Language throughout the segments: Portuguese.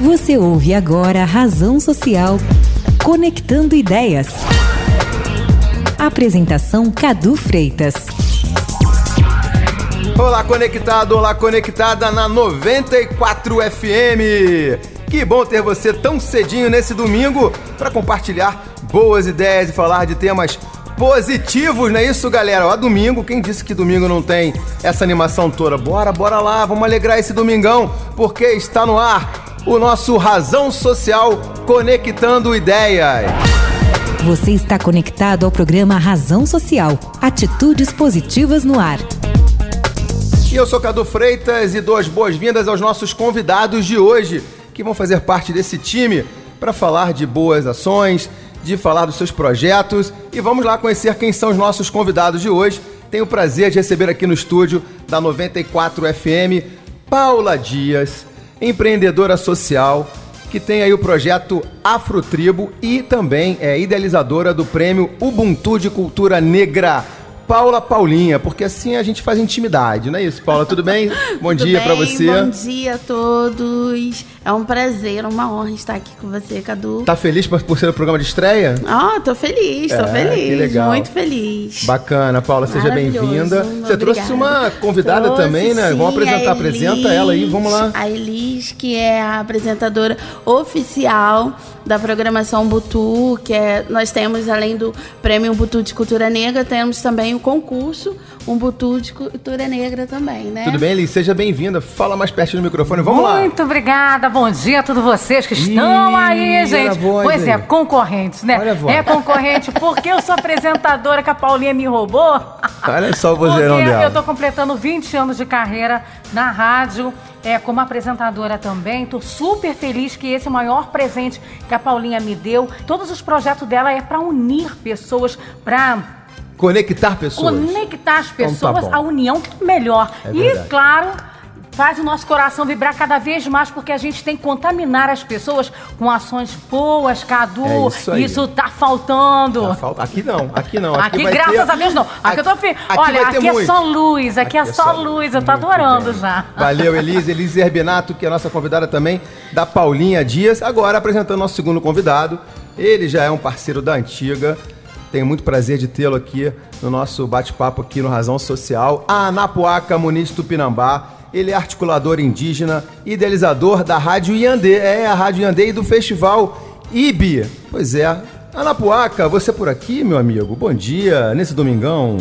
Você ouve agora Razão Social, Conectando Ideias. Apresentação Cadu Freitas. Olá, conectado, olá, conectada na 94 FM. Que bom ter você tão cedinho nesse domingo para compartilhar boas ideias e falar de temas positivos, não é isso, galera? Ó, domingo, quem disse que domingo não tem essa animação toda? Bora, bora lá, vamos alegrar esse domingão, porque está no ar o nosso Razão Social Conectando Ideias. Você está conectado ao programa Razão Social. Atitudes positivas no ar. E eu sou Cadu Freitas e dou as boas-vindas aos nossos convidados de hoje, que vão fazer parte desse time para falar de boas ações, de falar dos seus projetos. E vamos lá conhecer quem são os nossos convidados de hoje. Tenho o prazer de receber aqui no estúdio da 94 FM Paula Dias, empreendedora social, que tem aí o projeto Afrotribo e também é idealizadora do prêmio Ubuntu de Cultura Negra. Paula Paulinha, porque assim a gente faz intimidade, não é isso, Paula? Tudo bem? Bom Tudo dia para você. Bom dia a todos. É um prazer, uma honra estar aqui com você, Cadu. Tá feliz por, ser o programa de estreia? Ah, tô feliz, tô é, feliz. Que legal. Muito feliz. Bacana, Paula, seja bem-vinda. Você Obrigada. trouxe uma convidada trouxe, também, né? Sim, vamos apresentar, apresenta ela aí, vamos lá. A Elis, que é a apresentadora oficial da programação Butu, que é, nós temos, além do Prêmio Butu de Cultura Negra, temos também o concurso um Butu de cultura negra também, né? Tudo bem, Elis? Seja bem-vinda. Fala mais perto do microfone. Vamos Muito lá. Muito obrigada. Bom dia a todos vocês que estão Ih, aí, gente. Voz, pois é, concorrentes, né? É concorrente porque eu sou apresentadora que a Paulinha me roubou. Olha só o vozeirão dela. Eu tô completando 20 anos de carreira na rádio. É, como apresentadora também, estou super feliz que esse é o maior presente que a Paulinha me deu. Todos os projetos dela é para unir pessoas, para Conectar pessoas. Conectar as então tá pessoas, a união é melhor. É e, claro, faz o nosso coração vibrar cada vez mais, porque a gente tem que contaminar as pessoas com ações boas, Cadu. É isso, isso tá faltando. Tá falta... Aqui não, aqui não. Aqui, aqui graças ter... a Deus, não. Aqui, aqui eu tô aqui Olha, aqui é só luz, aqui, aqui é, só luz. Eu tô adorando bem. já. Valeu, Elise. Elise Herbinato, que é a nossa convidada também, da Paulinha Dias. Agora apresentando nosso segundo convidado. Ele já é um parceiro da antiga. Tenho muito prazer de tê-lo aqui no nosso bate-papo aqui no Razão Social. A Anapuaca Muniz Tupinambá. Ele é articulador indígena, idealizador da Rádio Iandê. É, a Rádio Iandê e do Festival IBI. Pois é. Anapuaca, você por aqui, meu amigo? Bom dia, nesse domingão.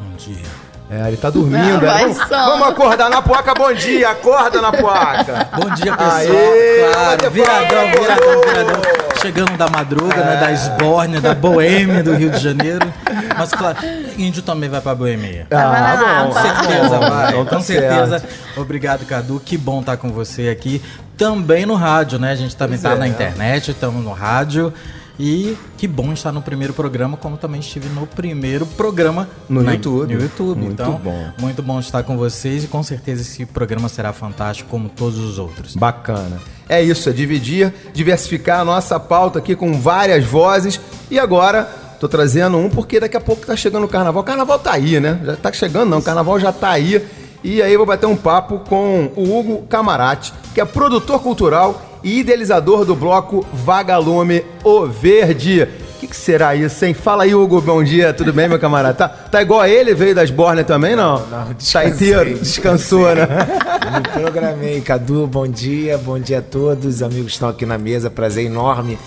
Bom dia. É, ele tá dormindo. Não, é. vamos, vamos, acordar na poaca, bom dia, acorda na poaca. Bom dia, pessoal. Aê, claro, viradão, viradão, viradão. Chegando da madruga, é. né, da Esbórnia, da Boêmia do Rio de Janeiro. Mas, claro, índio também vai pra Boêmia. Ah, ah bom. Com certeza vai, então, tá com certeza. Obrigado, Cadu, que bom estar com você aqui. Também no rádio, né, a gente também pois tá é. na internet, estamos no rádio. E que bom estar no primeiro programa, como também estive no primeiro programa no na, YouTube. No YouTube. Muito então, bom. Muito bom estar com vocês e com certeza esse programa será fantástico como todos os outros. Bacana. É isso, é dividir, diversificar a nossa pauta aqui com várias vozes. E agora, tô trazendo um porque daqui a pouco tá chegando o carnaval. O carnaval tá aí, né? Já tá chegando, não. O carnaval já tá aí. E aí eu vou bater um papo com o Hugo Camarati, que é produtor cultural e idealizador do bloco Vagalume O Verde. O que, que, será isso, hein? Fala aí, Hugo, bom dia, tudo bem, meu camarada? Tá, tá igual a ele, veio das Borne também, não? Não, não Tá inteiro, descansou, né? Me programei, Cadu, bom dia, bom dia a todos, amigos que estão aqui na mesa, prazer enorme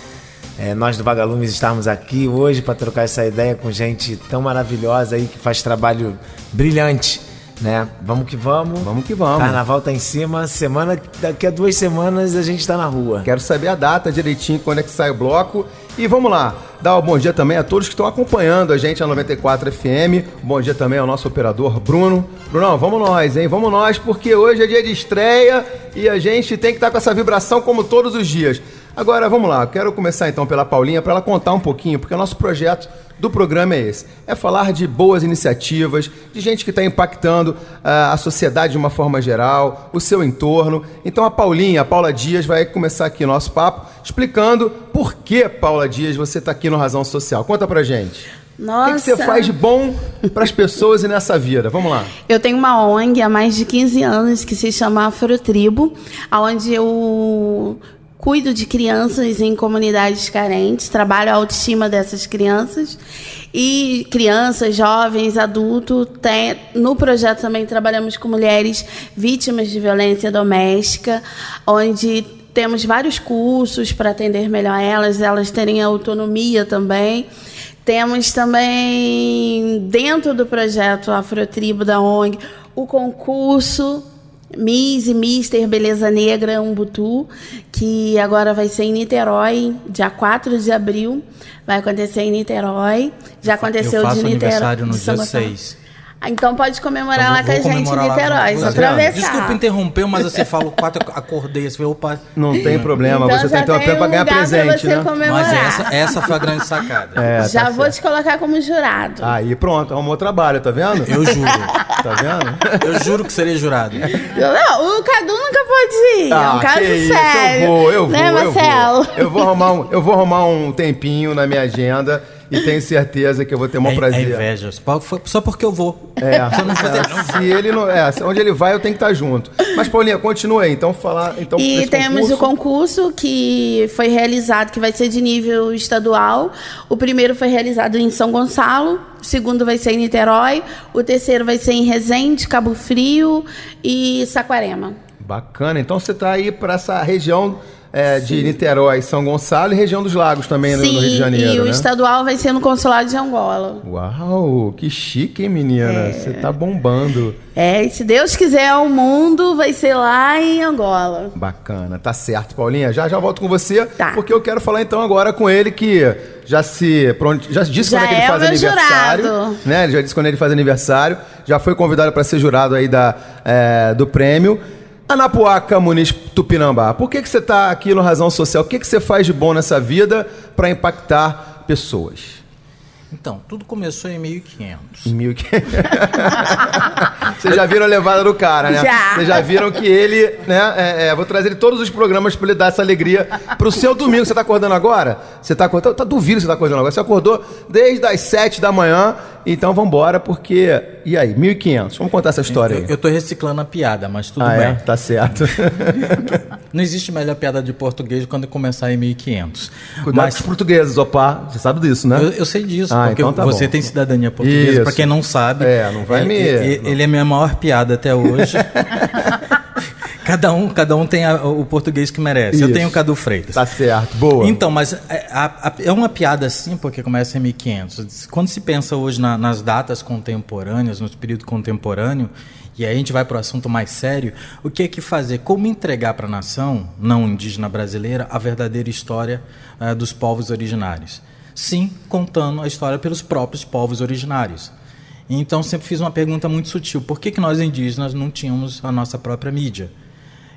é, nós do Vagalumes estarmos aqui hoje para trocar essa ideia com gente tão maravilhosa aí que faz trabalho brilhante né? Vamos que vamos. Vamos que vamos. Carnaval tá em cima. Semana, daqui a duas semanas a gente tá na rua. Quero saber a data direitinho, quando é que sai o bloco. E vamos lá, dar um bom dia também a todos que estão acompanhando a gente na 94 FM. Bom dia também ao nosso operador Bruno. Brunão, vamos nós, hein? Vamos nós, porque hoje é dia de estreia e a gente tem que estar tá com essa vibração como todos os dias. Agora, vamos lá, quero começar então pela Paulinha para ela contar um pouquinho, porque o nosso projeto do programa é esse: é falar de boas iniciativas, de gente que está impactando uh, a sociedade de uma forma geral, o seu entorno. Então a Paulinha, a Paula Dias, vai começar aqui o nosso papo explicando por que, Paula Dias, você está aqui no Razão Social. Conta pra gente. Nossa. O que, você faz de bom para as pessoas e nessa vida? Vamos lá. Eu tenho uma ONG há mais de 15 anos que se chama Afrotribo, onde eu cuido de crianças em comunidades carentes, trabalho a autoestima dessas crianças e crianças, jovens, adultos. Tem, no projeto também trabalhamos com mulheres vítimas de violência doméstica, onde temos vários cursos para atender melhor elas, elas terem autonomia também. Temos também, dentro do projeto Afrotribo da ONG, o concurso Miss e Mister Beleza Negra Umbutu, que agora vai ser em Niterói, dia 4 de abril. Vai acontecer em Niterói. Já aconteceu Eu faço de Niterói. aniversário no dia 6. Ah, então pode comemorar então, lá com a gente em Niterói, só atravessar. Desculpa interromper, mas você falou quatro, acordei, você falou, opa. Não tem problema, então você tem tempo um para ganhar presente, né? Mas essa, essa foi a grande sacada. É, tá já tá vou certo. te colocar como jurado. Aí pronto, arrumou trabalho, tá vendo? Eu juro. tá vendo? Eu juro que serei jurado. Não, o Cadu nunca pode ir, ah, é um caso sério. Eu vou, eu né, vou, né, Marcelo? Eu vou. Eu vou arrumar um, eu vou arrumar um tempinho na minha agenda e tenho certeza que eu vou ter um é, prazer. É inveja, só porque eu vou. É, se, não fazer, é, se ele não, é, onde ele vai eu tenho que estar junto. Mas Paulinha, continua aí, então falar, então E temos concurso... o concurso que foi realizado, que vai ser de nível estadual. O primeiro foi realizado em São Gonçalo, o segundo vai ser em Niterói, o terceiro vai ser em Resende, Cabo Frio e Saquarema. Bacana. Então você está aí para essa região é, de Niterói, São Gonçalo e região dos Lagos também Sim, no Rio de Janeiro. E o né? estadual vai ser no consulado de Angola. Uau, que chique, hein, menina? É. Você é. tá bombando. É, e se Deus quiser, o mundo vai ser lá em Angola. Bacana, tá certo, Paulinha. Já já volto com você, tá. porque eu quero falar então agora com ele que já se já disse já quando é que ele faz aniversário, jurado. né? Ele já disse quando ele faz aniversário, já foi convidado para ser jurado aí da, é, do prêmio. Anapuaca Muniz Tupinambá, por que, que você está aqui no Razão Social? O que, que você faz de bom nessa vida para impactar pessoas? Então, tudo começou em 1500. Em 1500. Vocês já viram a levada do cara, né? Já. Vocês já viram que ele, né? É, é, vou trazer ele todos os programas para ele dar essa alegria pro seu domingo. Você tá acordando agora? Você tá acordando? Tá, duvido que você tá acordando agora. Você acordou desde as 7 da manhã. Então vamos embora, porque. E aí, 1500? Vamos contar essa história aí. Eu, eu tô reciclando a piada, mas tudo ah, bem. É? Tá certo. Não existe melhor piada de português quando começar em 1500. Cuidado mas... com os portugueses, opa. Você sabe disso, né? Eu, eu sei disso. Ah, porque então tá você bom. tem cidadania portuguesa, para quem não sabe. É, não vai. Ele, ele é a minha maior piada até hoje. Cada um, cada um tem a, o português que merece. Isso. Eu tenho o Cadu Freitas. Tá certo, boa. Então, mas é, a, a, é uma piada assim, porque começa em 1500. Quando se pensa hoje na, nas datas contemporâneas, no período contemporâneo, e aí a gente vai para o assunto mais sério, o que é que fazer? Como entregar para a nação não indígena brasileira a verdadeira história uh, dos povos originários? Sim contando a história pelos próprios povos originários. Então sempre fiz uma pergunta muito sutil: por que, que nós indígenas não tínhamos a nossa própria mídia?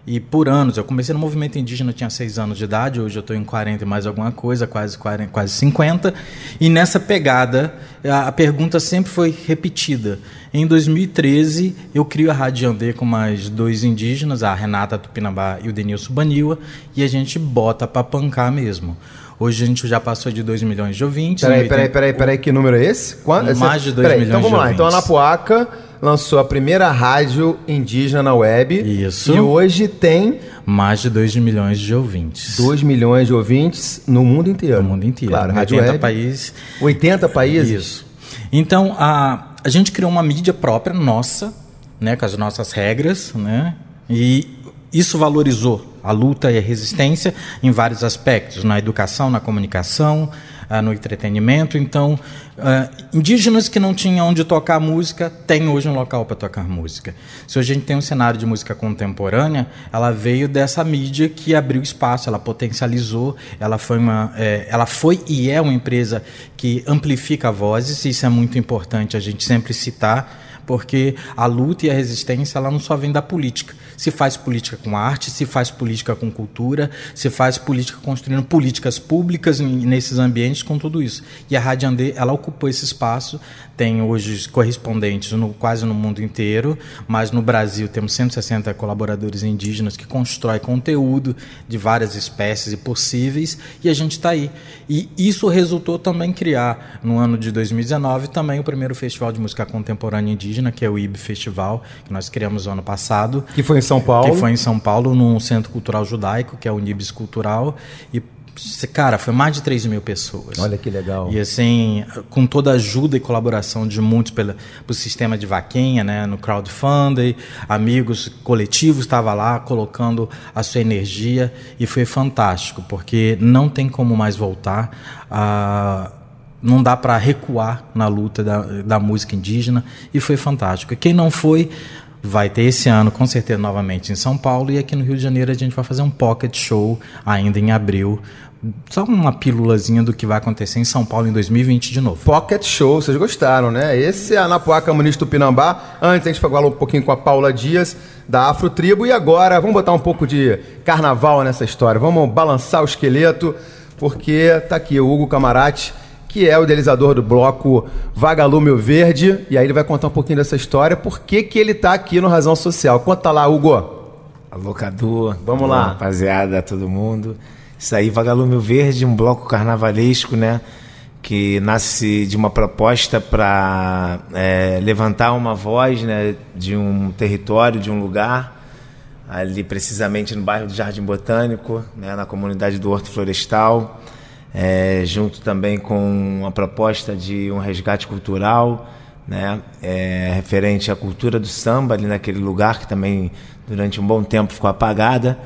E por anos, eu comecei no movimento indígena, eu tinha seis anos de idade, hoje eu estou em 40 e mais alguma coisa, quase, 40, quase 50. E nessa pegada, a, pergunta sempre foi repetida. Em 2013, eu crio a Rádio Andê com mais dois indígenas, a Renata Tupinambá e o Denilson Baniwa, e a gente bota para pancar mesmo. Hoje a gente já passou de 2 milhões de ouvintes. Peraí, peraí, peraí, peraí, que número é esse? Quanto? Mais de 2 milhões então vamos lá. Ouvintes. Então a Anapuaca lançou a primeira rádio indígena na web. Isso. E hoje tem. Mais de 2 milhões de ouvintes. 2 milhões de ouvintes no mundo inteiro. No mundo inteiro. Claro, rádio 80 web. países. 80 países? Isso. Então, a, a gente criou uma mídia própria, nossa, né, com as nossas regras, né? E isso valorizou a luta e a resistência em vários aspectos, na educação, na comunicação, ah, no entretenimento. Então, uh, indígenas que não tinham onde tocar música, têm hoje um local para tocar música. Se hoje a gente tem um cenário de música contemporânea, ela veio dessa mídia que abriu espaço, ela potencializou, ela foi, uma, é, ela foi e é uma empresa que amplifica vozes, isso é muito importante a gente sempre citar porque a luta e a resistência ela não só vem da política. Se faz política com arte, se faz política com cultura, se faz política construindo políticas públicas nesses ambientes com tudo isso. E a Rádio Andê, ela ocupou esse espaço, tem hoje correspondentes no, quase no mundo inteiro, mas no Brasil temos 160 colaboradores indígenas que constroem conteúdo de várias espécies e possíveis, e a gente está aí. E isso resultou também criar, no ano de 2019, também o primeiro festival de música contemporânea indígena, que é o IB Festival, que nós criamos no ano passado. Que foi em São Paulo. Que foi em São Paulo, num centro cultural judaico, que é o Nibis Cultural. E Cara, foi mais de 3 mil pessoas. Olha que legal. E assim, com toda a ajuda e colaboração de muitos pelo, pelo sistema de vaquinha, né, no crowdfunding, amigos coletivos estavam lá colocando a sua energia e foi fantástico, porque não tem como mais voltar. A, não dá para recuar na luta da, da música indígena e foi fantástico. E quem não foi, vai ter esse ano, com certeza, novamente em São Paulo. E aqui no Rio de Janeiro a gente vai fazer um pocket show ainda em abril, só uma pílulazinha do que vai acontecer em São Paulo em 2020 de novo. Pocket Show, vocês gostaram, né? Esse é a Anapuaca Muniz Tupinambá. Antes a gente falou um pouquinho com a Paula Dias, da Afro Tribo. E agora, vamos botar um pouco de carnaval nessa história. Vamos balançar o esqueleto, porque tá aqui o Hugo Camarati, que é o idealizador do bloco Vagalume Verde. E aí ele vai contar um pouquinho dessa história, por que que ele tá aqui no Razão Social. Conta lá, Hugo. Alô, Cadu. Vamos lá. Rapaziada, todo mundo. Isso aí, Vagalume Verde, um bloco carnavalesco, né? Que nasce de uma proposta para é, levantar uma voz né, de um território, de um lugar, ali precisamente no bairro do Jardim Botânico, né, na comunidade do Horto Florestal, é, junto também com a proposta de um resgate cultural, né, é, referente à cultura do samba ali naquele lugar que também durante um bom tempo ficou apagada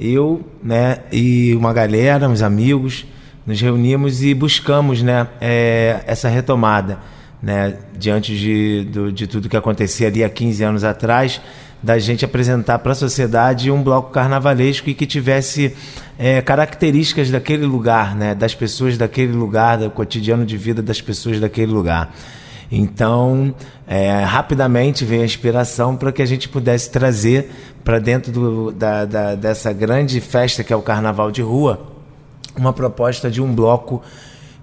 eu né, e uma galera, uns amigos, nos reunimos e buscamos né, é, essa retomada. Né, diante de, do, de tudo que acontecia ali há 15 anos atrás, da gente apresentar para a sociedade um bloco carnavalesco e que tivesse é, características daquele lugar, né, das pessoas daquele lugar, do cotidiano de vida das pessoas daquele lugar. Então, é, rapidamente veio a inspiração para que a gente pudesse trazer para dentro do, da, da, dessa grande festa que é o Carnaval de Rua uma proposta de um bloco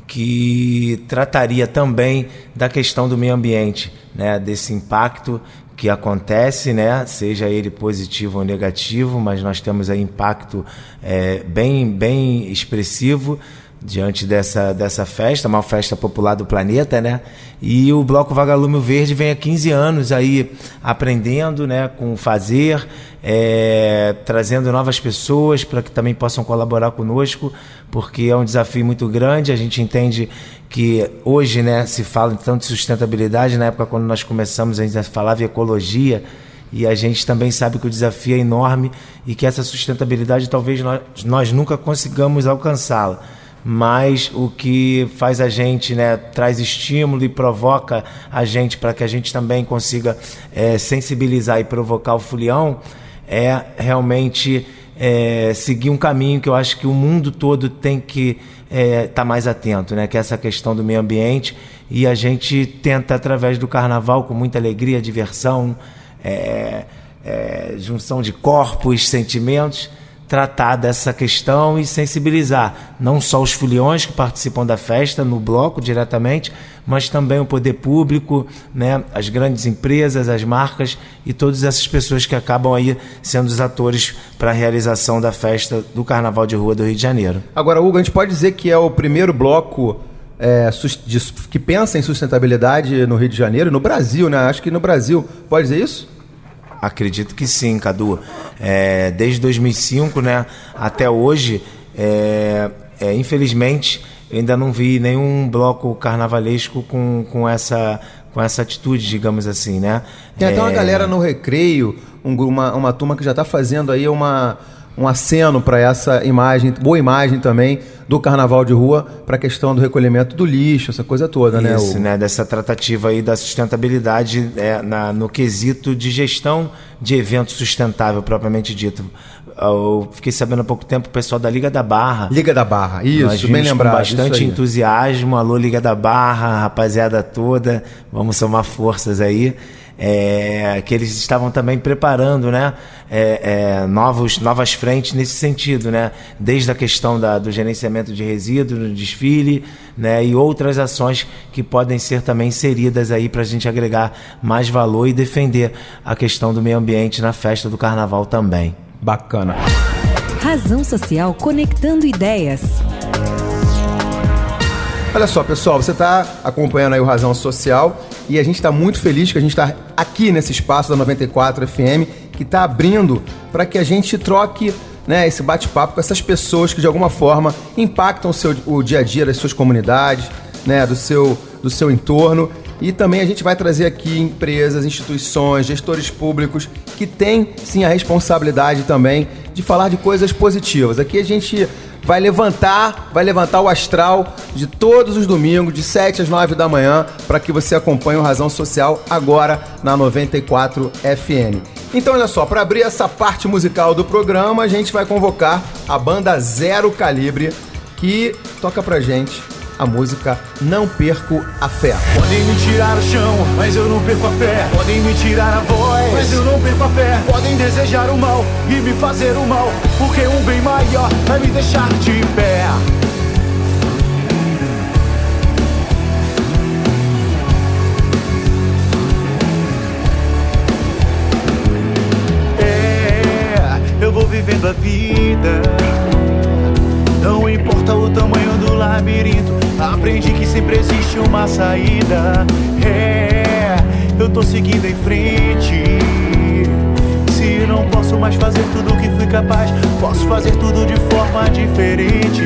que trataria também da questão do meio ambiente, né, desse impacto que acontece, né, seja ele positivo ou negativo, mas nós temos aí impacto é, bem, bem expressivo diante dessa, dessa festa, uma festa popular do planeta, né? E o Bloco Vagalume Verde vem há 15 anos aí aprendendo, né, com fazer, é, trazendo novas pessoas para que também possam colaborar conosco, porque é um desafio muito grande. A gente entende que hoje, né, se fala tanto de sustentabilidade, na época quando nós começamos a gente falava ecologia, e a gente também sabe que o desafio é enorme e que essa sustentabilidade talvez nós, nós nunca consigamos alcançá-la mas o que faz a gente, né, traz estímulo e provoca a gente para que a gente também consiga é, sensibilizar e provocar o fulião é realmente é, seguir um caminho que eu acho que o mundo todo tem que estar é, tá mais atento, né, que é essa questão do meio ambiente. E a gente tenta através do carnaval com muita alegria, diversão, é, é, junção de corpos, sentimentos tratar dessa questão e sensibilizar não só os filiões que participam da festa no bloco diretamente, mas também o poder público, né, as grandes empresas, as marcas e todas essas pessoas que acabam aí sendo os atores para a realização da festa do Carnaval de Rua do Rio de Janeiro. Agora, Hugo, a gente pode dizer que é o primeiro bloco é, que pensa em sustentabilidade no Rio de Janeiro, no Brasil, né? Acho que no Brasil, pode dizer isso? Acredito que sim, Cadu. É, desde 2005 né, até hoje, é, é, infelizmente, ainda não vi nenhum bloco carnavalesco com, com, essa, com essa atitude, digamos assim, né? Tem até uma é, galera no recreio, um, uma, uma turma que já está fazendo aí uma um aceno para essa imagem, boa imagem também do carnaval de rua para a questão do recolhimento do lixo, essa coisa toda, né, Isso, né? Dessa tratativa aí da sustentabilidade é, na, no quesito de gestão de evento sustentável propriamente dito. Eu fiquei sabendo há pouco tempo o pessoal da Liga da Barra. Liga da Barra, isso, bem lembrado. Com bastante entusiasmo. Alô, Liga da Barra, rapaziada toda, vamos somar forças aí. É, que eles estavam também preparando né, é, é, novos, novas frentes nesse sentido, né, desde a questão da, do gerenciamento de resíduos no desfile né, e outras ações que podem ser também inseridas aí para a gente agregar mais valor e defender a questão do meio ambiente na festa do carnaval também. Bacana. Razão Social conectando ideias. Olha só, pessoal, você está acompanhando aí o Razão Social e a gente está muito feliz que a gente está aqui nesse espaço da 94 FM que está abrindo para que a gente troque né, esse bate-papo com essas pessoas que de alguma forma impactam o, seu, o dia a dia das suas comunidades, né, do, seu, do seu entorno. E também a gente vai trazer aqui empresas, instituições, gestores públicos que têm sim a responsabilidade também de falar de coisas positivas. Aqui a gente vai levantar, vai levantar o astral de todos os domingos, de 7 às 9 da manhã, para que você acompanhe o Razão Social agora na 94 FM. Então, olha só, para abrir essa parte musical do programa, a gente vai convocar a banda Zero Calibre, que toca pra gente a música Não Perco a Fé. Podem me tirar o chão, mas eu não perco a fé. Podem me tirar a voz, mas eu não perco a fé. Podem desejar o mal e me fazer o mal, porque um bem maior vai me deixar de pé. Aprendi que sempre existe uma saída. É, eu tô seguindo em frente. Se não posso mais fazer tudo o que fui capaz, posso fazer tudo de forma diferente.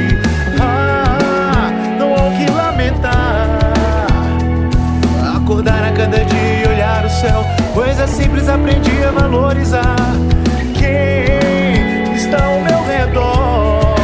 Ah, não há o que lamentar. Acordar a cada dia e olhar o céu. Coisa simples aprendi a valorizar. Quem está ao meu redor?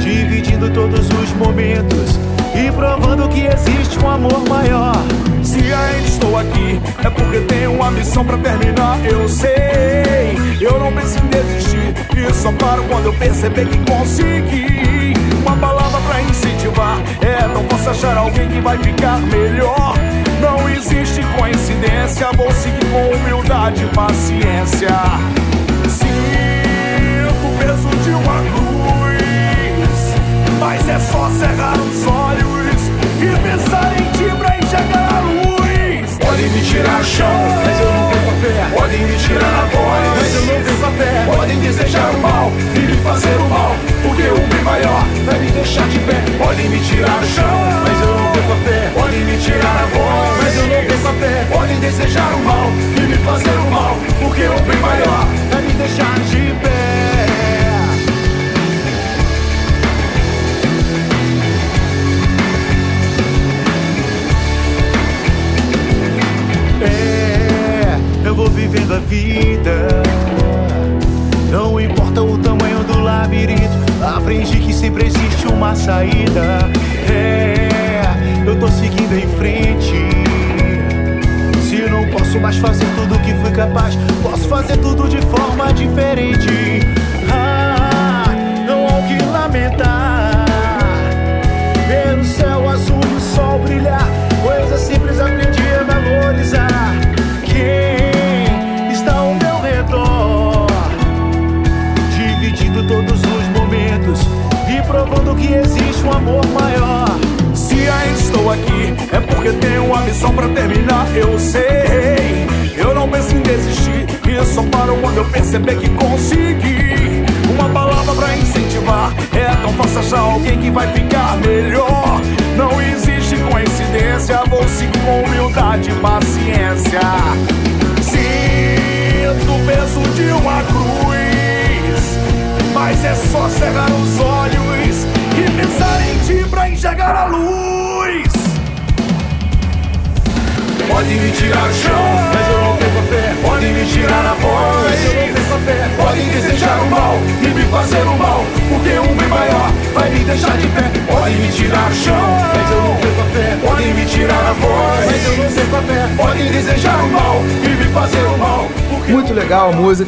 Dividindo todos os momentos e provando que existe um amor maior. Se ainda estou aqui, é porque tenho uma missão para terminar. Eu sei, eu não em desistir. E só paro quando eu perceber que consegui. Uma palavra para incentivar. É, não posso achar alguém que vai ficar melhor. Não existe coincidência. Vou seguir com humildade e paciência. Mas é só cerrar os olhos e pensar em ti pra enxergar a luz. Podem me tirar chão, mas eu não a fé. Podem me tirar a voz, mas eu não a fé. Podem desejar o mal e me fazer o mal, porque o bem maior vai me deixar de pé. Podem me tirar chão, mas eu não a fé. Podem me tirar a voz, mas eu não a fé. Podem desejar o mal e me fazer o mal, porque o bem maior vai me deixar de pé.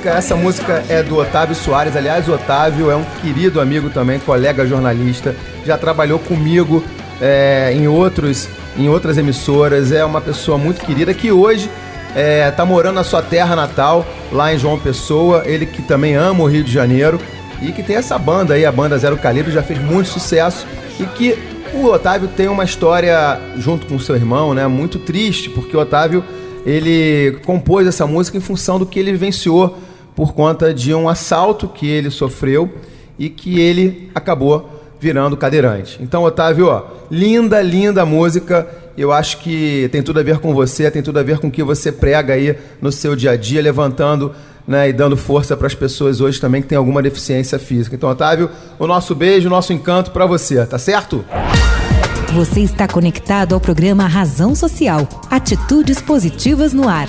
Música. Essa música é do Otávio Soares. Aliás, o Otávio é um querido amigo também, colega jornalista. Já trabalhou comigo é, em outros em outras emissoras. É uma pessoa muito querida que hoje é, tá morando na sua terra natal, lá em João Pessoa. Ele que também ama o Rio de Janeiro e que tem essa banda aí, a banda Zero Calibre, já fez muito sucesso e que o Otávio tem uma história junto com seu irmão, né, muito triste, porque o Otávio ele compôs essa música em função do que ele vivenciou por conta de um assalto que ele sofreu e que ele acabou virando cadeirante. Então, Otávio, ó, linda, linda música. Eu acho que tem tudo a ver com você, tem tudo a ver com o que você prega aí no seu dia a dia, levantando né, e dando força para as pessoas hoje também que têm alguma deficiência física. Então, Otávio, o nosso beijo, o nosso encanto para você, tá certo? Você está conectado ao programa Razão Social. Atitudes positivas no ar.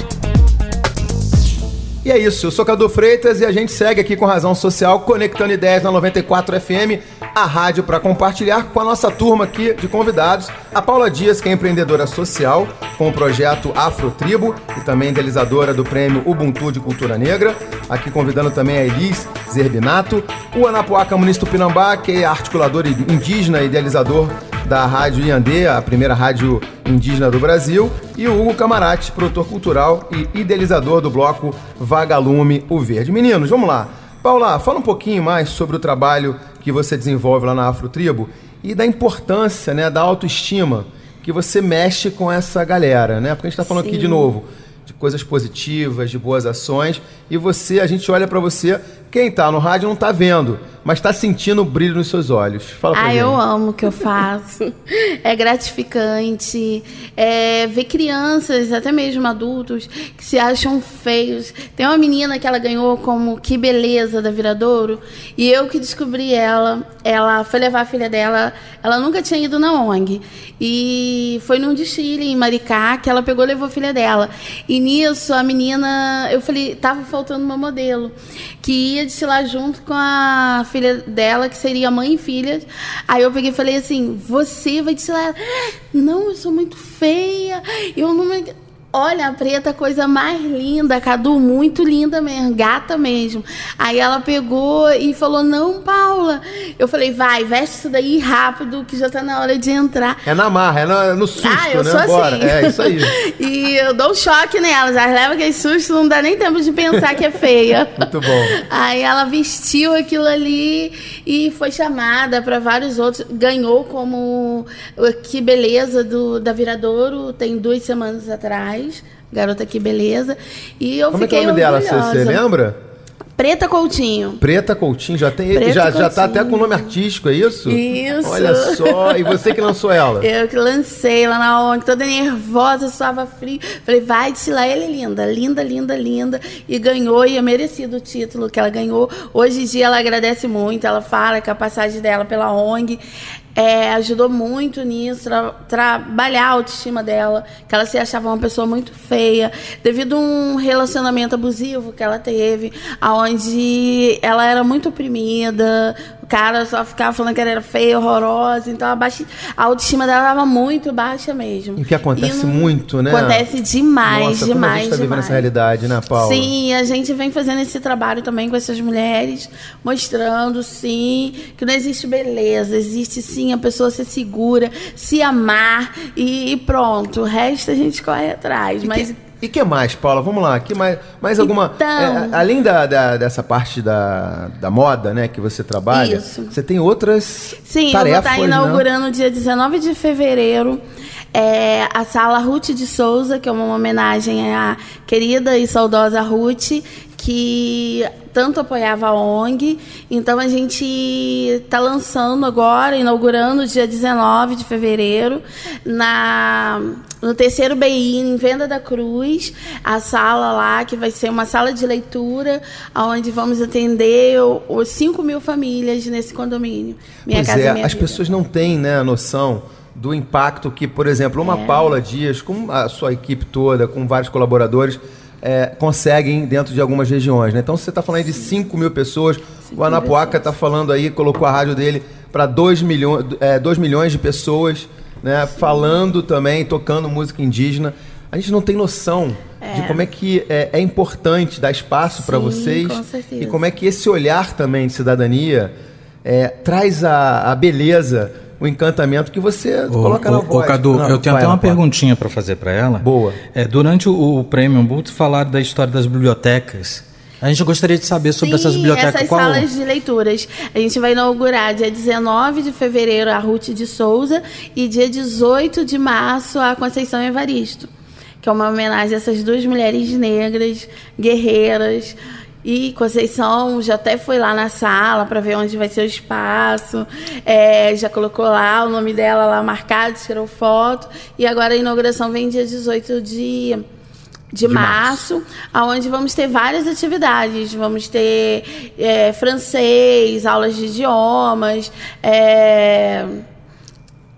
E é isso, eu sou Cadu Freitas e a gente segue aqui com Razão Social, conectando ideias na 94 FM, a rádio para compartilhar com a nossa turma aqui de convidados. A Paula Dias, que é empreendedora social com o projeto Afro Tribo e também idealizadora do prêmio Ubuntu de Cultura Negra. Aqui convidando também a Elis Zerbinato, o Anapuaca Muniz Tupinambá, que é articulador indígena e idealizador da Rádio Iandê, a primeira rádio indígena do Brasil, e o Hugo Camarati, produtor cultural e idealizador do bloco Vagalume O Verde. Meninos, vamos lá. Paula, fala um pouquinho mais sobre o trabalho que você desenvolve lá na Afro Tribo e da importância, né, da autoestima que você mexe com essa galera, né? Porque a gente está falando Sim. aqui de novo de coisas positivas, de boas ações, e você, a gente olha para você, quem está no rádio não está vendo, mas está sentindo o brilho nos seus olhos. Fala pra ah, gente. eu amo o que eu faço. é gratificante. É, ver crianças, até mesmo adultos, que se acham feios. Tem uma menina que ela ganhou como Que Beleza da Viradouro, e eu que descobri ela. Ela foi levar a filha dela, ela nunca tinha ido na ONG. E foi num desfile em Maricá que ela pegou e levou a filha dela. E nisso, a menina, eu falei, tava faltando uma modelo que ia desfilar junto com a filha dela, que seria mãe e filha. Aí eu peguei e falei assim: Você vai desfilar? Não, eu sou muito feia. Eu não me. Olha, a preta, coisa mais linda, Cadu, muito linda mesmo, gata mesmo. Aí ela pegou e falou: Não, Paula. Eu falei: Vai, veste isso daí rápido, que já tá na hora de entrar. É na marra, é no, no susto, ah, eu né? Sou Bora. Assim. É isso aí. e eu dou um choque nelas, elas levam aquele susto, não dá nem tempo de pensar que é feia. muito bom. Aí ela vestiu aquilo ali e foi chamada para vários outros. Ganhou como Que Beleza do, da Viradouro, tem duas semanas atrás. Garota Que Beleza. E eu Como fiquei é que é o nome orgulhosa. dela? Você lembra? Preta Coutinho. Preta Coutinho, já tem Preta já, Coutinho. já tá até com nome artístico, é isso? Isso. Olha só, e você que lançou ela? Eu que lancei lá na ONG, toda nervosa, suava frio. Falei, vai lá, ele é linda, linda, linda, linda. E ganhou, e é merecido o título que ela ganhou. Hoje em dia ela agradece muito, ela fala que a passagem dela pela ONG é, ajudou muito nisso, tra trabalhar a autoestima dela, que ela se achava uma pessoa muito feia, devido a um relacionamento abusivo que ela teve, onde ela era muito oprimida, cara só ficava falando que ela era feia, horrorosa. Então a, baixa, a autoestima dela estava muito baixa mesmo. O que acontece muito, né? Acontece demais, Nossa, demais. Como a gente tá vivendo essa realidade, né, Paula? Sim, a gente vem fazendo esse trabalho também com essas mulheres, mostrando, sim, que não existe beleza, existe sim a pessoa ser segura, se amar e, e pronto. O resto a gente corre atrás. E mas. Que... E que mais, Paula? Vamos lá. Que mais, mais alguma. Então... É, além da, da, dessa parte da, da moda, né, que você trabalha, Isso. você tem outras Sim, tarefas, eu vou estar né? inaugurando dia 19 de fevereiro é, a sala Ruth de Souza, que é uma homenagem à querida e saudosa Ruth, que tanto apoiava a ONG. Então a gente está lançando agora, inaugurando dia 19 de fevereiro, na, no terceiro BI, em Venda da Cruz, a sala lá, que vai ser uma sala de leitura, onde vamos atender os 5 mil famílias nesse condomínio. Minha pois casa é, minha as vida. pessoas não têm né, a noção do impacto que, por exemplo, uma é. Paula Dias, com a sua equipe toda, com vários colaboradores, é, conseguem dentro de algumas regiões. Né? Então, você está falando aí de 5 mil pessoas, o Anapuaca está falando aí, colocou a rádio dele para 2 milhões, é, milhões de pessoas, né? falando também, tocando música indígena. A gente não tem noção é. de como é que é, é importante dar espaço para vocês com e como é que esse olhar também de cidadania é, traz a, a beleza o encantamento que você ô, coloca ô, na voz. Ô, Cadu, não, eu tenho até uma perguntinha para fazer para ela. Boa. É, durante o, o Premium Boot, falaram da história das bibliotecas. A gente gostaria de saber sobre Sim, essas bibliotecas. essas Qual? salas de leituras. A gente vai inaugurar dia 19 de fevereiro a Ruth de Souza e dia 18 de março a Conceição Evaristo, que é uma homenagem a essas duas mulheres negras, guerreiras, e Conceição já até foi lá na sala para ver onde vai ser o espaço. É, já colocou lá o nome dela lá marcado, tirou foto. E agora a inauguração vem dia 18 de, de, de março, março, onde vamos ter várias atividades. Vamos ter é, francês, aulas de idiomas. É,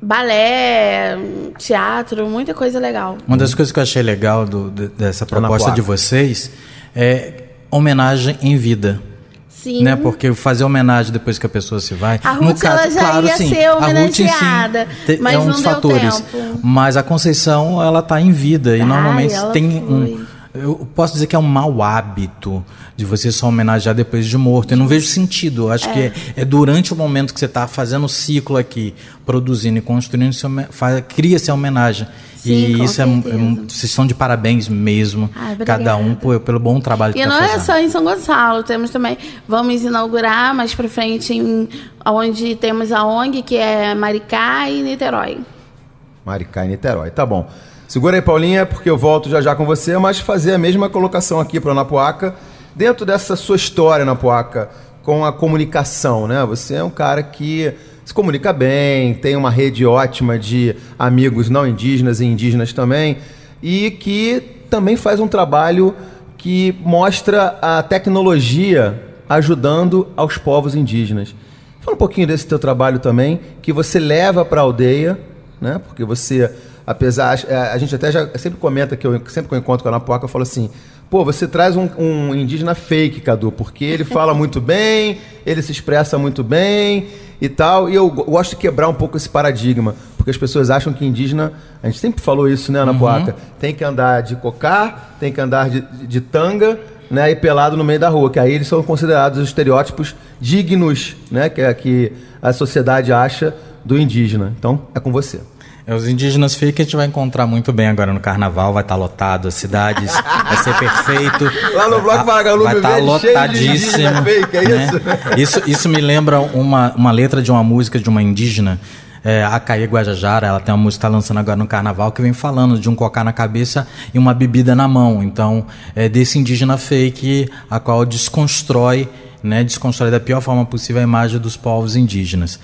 balé, teatro, muita coisa legal. Uma das coisas que eu achei legal do, dessa proposta de vocês é homenagem em vida. Sim. Né? Porque fazer homenagem depois que a pessoa se vai. A Ruth, no caso, ela já claro, ia sim, ser homenageada, a Ruth, sim, mas é um dos fatores. Tempo. Mas a Conceição, ela está em vida e Ai, normalmente tem foi. um eu posso dizer que é um mau hábito de você só homenagear depois de morto. Eu não vejo sentido. Eu acho é. que é, é, durante o momento que você está fazendo o ciclo aqui, produzindo e construindo, cria-se a homenagem. Sim, e isso é, é, vocês são de parabéns mesmo, ah, cada um por, pelo bom trabalho que E tá não fazendo. é só em São Gonçalo, temos também, vamos inaugurar mais para frente em, onde temos a ONG, que é Maricá e Niterói. Maricá e Niterói, tá bom. Segura aí, Paulinha, porque eu volto já já com você, mas fazer a mesma colocação aqui para a Napuaca, dentro dessa sua história, Napuaca, com a comunicação, né? Você é um cara que se comunica bem, tem uma rede ótima de amigos não indígenas e indígenas também, e que também faz um trabalho que mostra a tecnologia ajudando aos povos indígenas. Fala um pouquinho desse teu trabalho também, que você leva para a aldeia, né? Porque você apesar a gente até já sempre comenta que eu sempre que eu encontro com a Anapuaca eu falo assim pô você traz um, um, indígena fake Cadu porque ele fala muito bem ele se expressa muito bem e tal e eu gosto de quebrar um pouco esse paradigma porque as pessoas acham que indígena a gente sempre falou isso né Anapuaca uhum. tem que andar de cocar tem que andar de, de tanga né, e pelado no meio da rua, que aí eles são considerados os estereótipos dignos, né, que, é, que a sociedade acha do indígena. Então, é com você. É, os indígenas fake a gente vai encontrar muito bem agora no carnaval, vai estar tá lotado, as cidades, vai ser perfeito. Lá no Bloco Vagalume vai estar tá lotadíssimo. Fake, é né? isso? isso? Isso me lembra uma, uma letra de uma música de uma indígena, é, a Caê Guajajara, ela tem uma música tá lançando agora no carnaval que vem falando de um cocá na cabeça e uma bebida na mão. Então, é desse indígena fake a qual desconstrói, né, desconstrói da pior forma possível a imagem dos povos indígenas.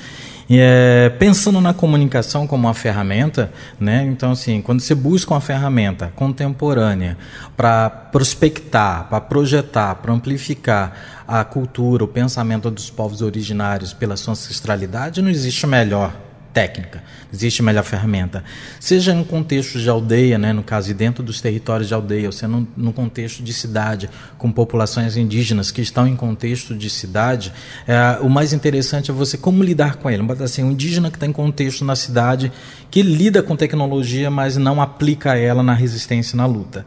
É, pensando na comunicação como uma ferramenta, né? então assim, quando você busca uma ferramenta contemporânea para prospectar, para projetar, para amplificar a cultura, o pensamento dos povos originários pela sua ancestralidade, não existe melhor técnica, existe melhor ferramenta. Seja em contexto de aldeia, né, no caso, e dentro dos territórios de aldeia, ou seja, no, no contexto de cidade, com populações indígenas que estão em contexto de cidade, é, o mais interessante é você como lidar com ele. Assim, um indígena que está em contexto na cidade, que lida com tecnologia, mas não aplica ela na resistência na luta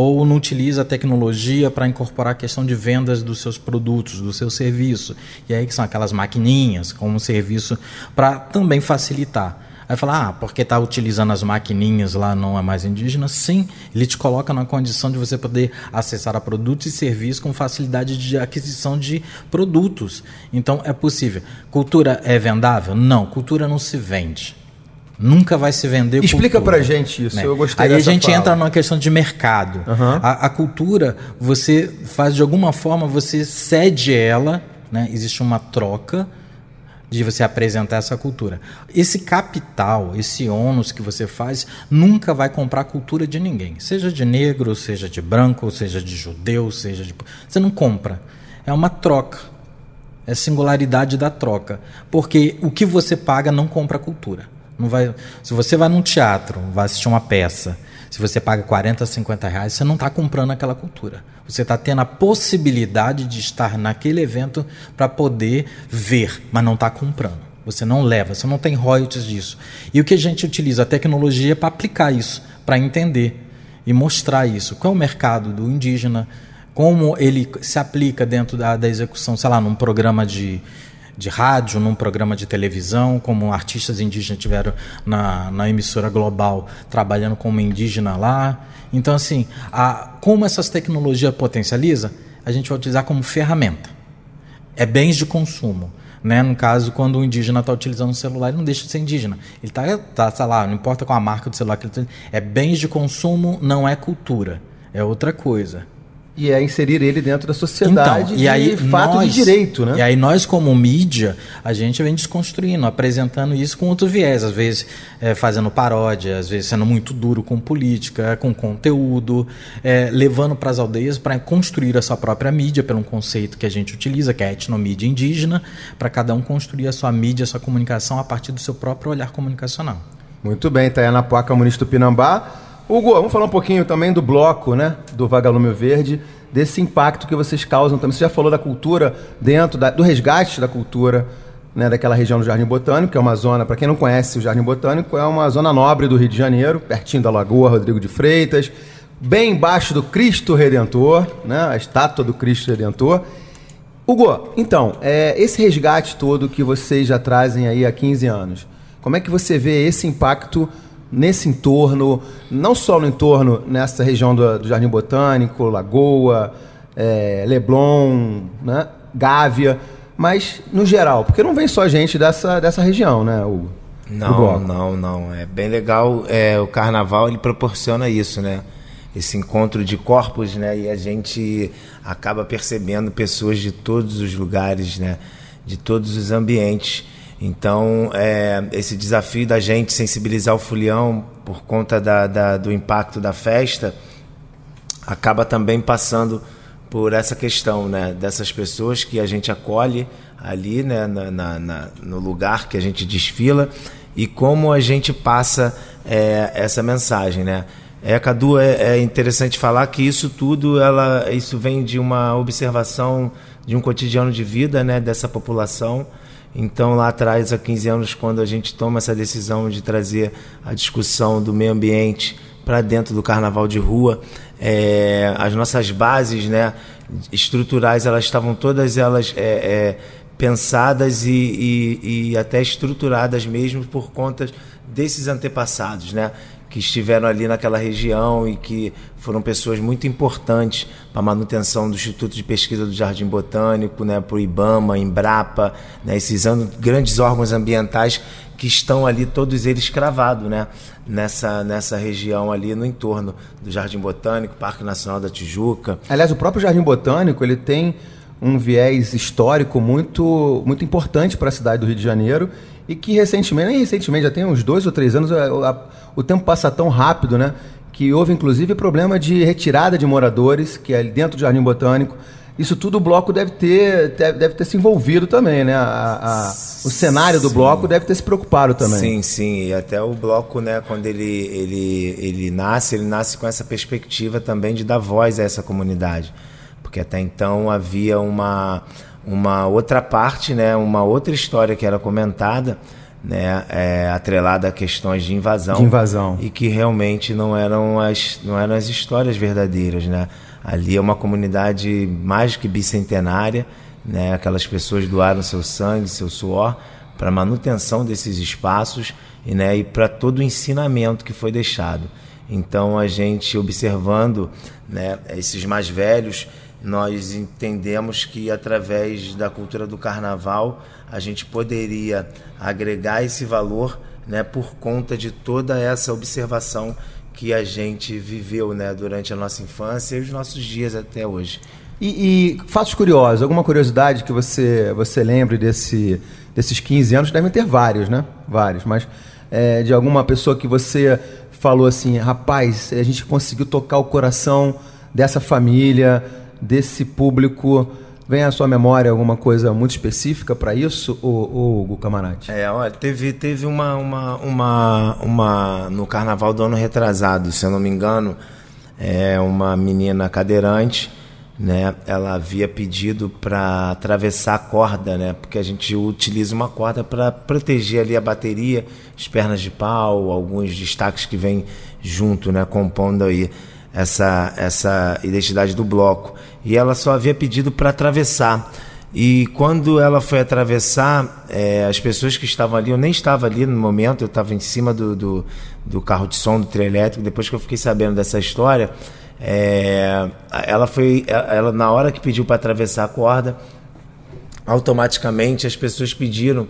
ou não utiliza a tecnologia para incorporar a questão de vendas dos seus produtos, do seu serviço. E aí que são aquelas maquininhas como serviço para também facilitar. Aí fala, ah, porque está utilizando as maquininhas lá não é mais indígena? Sim, ele te coloca na condição de você poder acessar a produtos e serviços com facilidade de aquisição de produtos. Então é possível. Cultura é vendável? Não, cultura não se vende. Nunca vai se vender Explica cultura, pra gente isso, né? eu gostei Aí a gente fala. entra numa questão de mercado. Uhum. A, a, cultura, você faz de alguma forma, você cede ela, né? existe uma troca de você apresentar essa cultura. Esse capital, esse ônus que você faz, nunca vai comprar a cultura de ninguém. Seja de negro, seja de branco, seja de judeu, seja de... Você não compra. É uma troca. É singularidade da troca. Porque o que você paga não compra a cultura. Não vai, se você vai num teatro, vai assistir uma peça, se você paga 40, 50 reais, você não está comprando aquela cultura. Você está tendo a possibilidade de estar naquele evento para poder ver, mas não está comprando. Você não leva, você não tem royalties disso. E o que a gente utiliza? A tecnologia para aplicar isso, para entender e mostrar isso. Qual é o mercado do indígena? Como ele se aplica dentro da, da execução, sei lá, num programa de, de rádio, num programa de televisão, como artistas indígenas tiveram na, na emissora global trabalhando como indígena lá. Então, assim, a, como essas tecnologias potencializa, a gente vai utilizar como ferramenta. É bens de consumo. Né? No caso, quando o indígena está utilizando o celular, ele não deixa de ser indígena. Ele está, tá, tá lá, não importa qual a marca do celular que ele tem. É bens de consumo, não é cultura. É outra coisa e é inserir ele dentro da sociedade então, e aí fato nós, de direito, né? E aí nós, como mídia, a gente vem desconstruindo, apresentando isso com outro viés, às vezes é, fazendo paródia, às vezes sendo muito duro com política, com conteúdo, é, levando para as aldeias para construir a sua própria mídia, pelo conceito que a gente utiliza, que é a etnomídia indígena, para cada um construir a sua mídia, a sua comunicação a partir do seu próprio olhar comunicacional. Muito bem, Tayana Poaca, Muniz Pinambá. Hugo, vamos falar um pouquinho também do bloco, né? Do Vagalume Verde, desse impacto que vocês causam também. Você já falou da cultura dentro, da, do resgate da cultura, né? Daquela região do Jardim Botânico, que é uma zona, para quem não conhece o Jardim Botânico, é uma zona nobre do Rio de Janeiro, pertinho da Lagoa Rodrigo de Freitas, bem embaixo do Cristo Redentor, né? A estátua do Cristo Redentor. Hugo, então, é, esse resgate todo que vocês já trazem aí há 15 anos, como é que você vê esse impacto nesse entorno, não só no entorno, nessa região do, do Jardim Botânico, Lagoa, é, Leblon, né, Gávea, mas no geral, porque não vem só gente dessa, dessa região, né, Hugo? Não, não, não. É bem legal. É, o carnaval ele proporciona isso, né? Esse encontro de corpos, né? E a gente acaba percebendo pessoas de todos os lugares, né? De todos os ambientes. Então, é, esse desafio da gente sensibilizar o fulião por conta da, da, do impacto da festa acaba também passando por essa questão né, dessas pessoas que a gente acolhe ali né, na, na, na, no lugar que a gente desfila e como a gente passa é, essa mensagem. Né? É, Cadu, é, é interessante falar que isso tudo ela, isso vem de uma observação de um cotidiano de vida né, dessa população então, lá atrás, há 15 anos, quando a gente toma essa decisão de trazer a discussão do meio ambiente para dentro do carnaval de rua, é, as nossas bases né, estruturais, elas estavam todas elas é, é, pensadas e, e, e, até estruturadas mesmo por conta desses antepassados, né? Que estiveram ali naquela região e que foram pessoas muito importantes para a manutenção do Instituto de Pesquisa do Jardim Botânico, né, para o IBAMA, Embrapa, né, esses grandes órgãos ambientais que estão ali, todos eles cravados né, nessa, nessa região ali no entorno do Jardim Botânico, Parque Nacional da Tijuca. Aliás, o próprio Jardim Botânico ele tem um viés histórico muito, muito importante para a cidade do Rio de Janeiro e que recentemente, nem recentemente, já tem uns dois ou três anos, a, a, o tempo passa tão rápido, né? Que houve inclusive problema de retirada de moradores, que é dentro do Jardim Botânico. Isso tudo o bloco deve ter, deve ter se envolvido também, né? A, a, o cenário do sim. bloco deve ter se preocupado também. Sim, sim. E até o bloco, né, quando ele, ele, ele nasce, ele nasce com essa perspectiva também de dar voz a essa comunidade. Porque até então havia uma uma outra parte, né, uma outra história que era comentada, né, é, atrelada a questões de invasão, de invasão e que realmente não eram as não eram as histórias verdadeiras, né? Ali é uma comunidade mais que bicentenária, né? Aquelas pessoas doaram seu sangue, seu suor para manutenção desses espaços e, né, e para todo o ensinamento que foi deixado. Então a gente observando, né, esses mais velhos nós entendemos que através da cultura do carnaval a gente poderia agregar esse valor né, por conta de toda essa observação que a gente viveu né, durante a nossa infância e os nossos dias até hoje. E, e fatos curiosos, alguma curiosidade que você, você lembre desse, desses 15 anos? Devem ter vários, né? Vários, mas é, de alguma pessoa que você falou assim, rapaz, a gente conseguiu tocar o coração dessa família, desse público vem à sua memória alguma coisa muito específica para isso, Hugo Camarate? É, olha, teve, teve uma, uma, uma, uma. No carnaval do ano retrasado, se eu não me engano, é uma menina cadeirante, né? Ela havia pedido para atravessar a corda, né? Porque a gente utiliza uma corda para proteger ali a bateria, as pernas de pau, alguns destaques que vêm junto, né? Compondo aí essa, essa identidade do bloco. E ela só havia pedido para atravessar. E quando ela foi atravessar, é, as pessoas que estavam ali, eu nem estava ali no momento, eu estava em cima do, do, do, carro de som, do trio elétrico. Depois que eu fiquei sabendo dessa história, é, ela foi, ela na hora que pediu para atravessar a corda, automaticamente as pessoas pediram,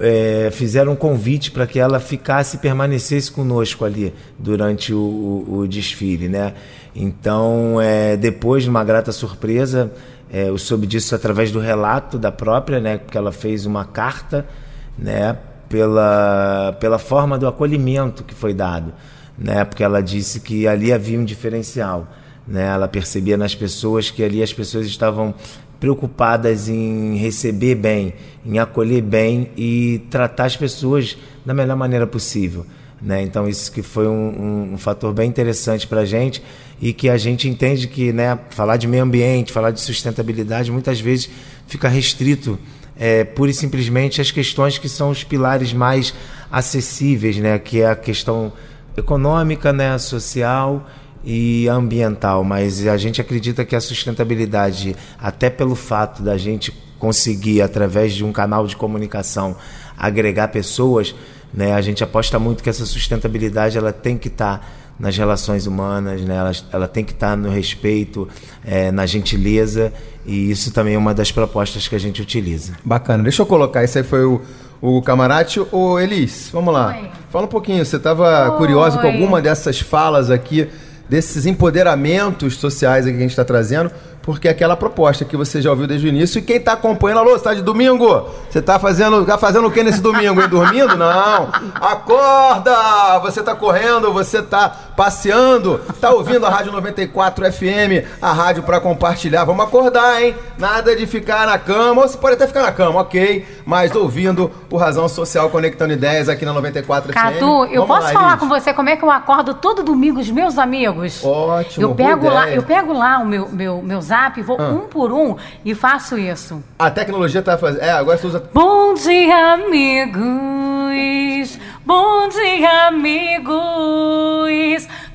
é, fizeram um convite para que ela ficasse e permanecesse conosco ali durante o, o, o desfile, né? Então, é, depois de uma grata surpresa, é, eu soube disso através do relato da própria, né? Porque ela fez uma carta, né? Pela, pela forma do acolhimento que foi dado, né? Porque ela disse que ali havia um diferencial, né? Ela percebia nas pessoas que ali as pessoas estavam preocupadas em receber bem, em acolher bem e tratar as pessoas da melhor maneira possível. Né? Então isso que foi um, um, um fator bem interessante para a gente e que a gente entende que né, falar de meio ambiente, falar de sustentabilidade muitas vezes fica restrito é, pura e simplesmente às questões que são os pilares mais acessíveis, né? que é a questão econômica, né, social e ambiental, mas a gente acredita que a sustentabilidade, até pelo fato da gente conseguir, através de um canal de comunicação, agregar pessoas, né, a gente aposta muito que essa sustentabilidade ela tem que estar tá nas relações humanas, né, ela, ela tem que estar tá no respeito, é, na gentileza, e isso também é uma das propostas que a gente utiliza. Bacana, deixa eu colocar, esse aí foi o o Camarate. Ô, Elis, vamos lá. Oi. Fala um pouquinho, você estava curioso com alguma dessas falas aqui desses empoderamentos sociais que a gente está trazendo, porque é aquela proposta que você já ouviu desde o início. E quem está acompanhando, alô, você tá de domingo? Você está fazendo, tá fazendo o que nesse domingo? Hein? Dormindo? Não. Acorda! Você está correndo, você está passeando, está ouvindo a Rádio 94 FM, a rádio para compartilhar. Vamos acordar, hein? Nada de ficar na cama, ou você pode até ficar na cama, ok? Mas ouvindo o Razão Social Conectando Ideias aqui na 94 Cadu, FM. Cadu, eu posso lá, falar com você como é que eu acordo todo domingo os meus amigos? Ótimo. Eu pego lá, eu pego lá o meu, meu, meus WhatsApp, vou ah. um por um e faço isso. A tecnologia tá fazendo. É, agora você usa. Bom dia, amigos. Bom dia, amigos.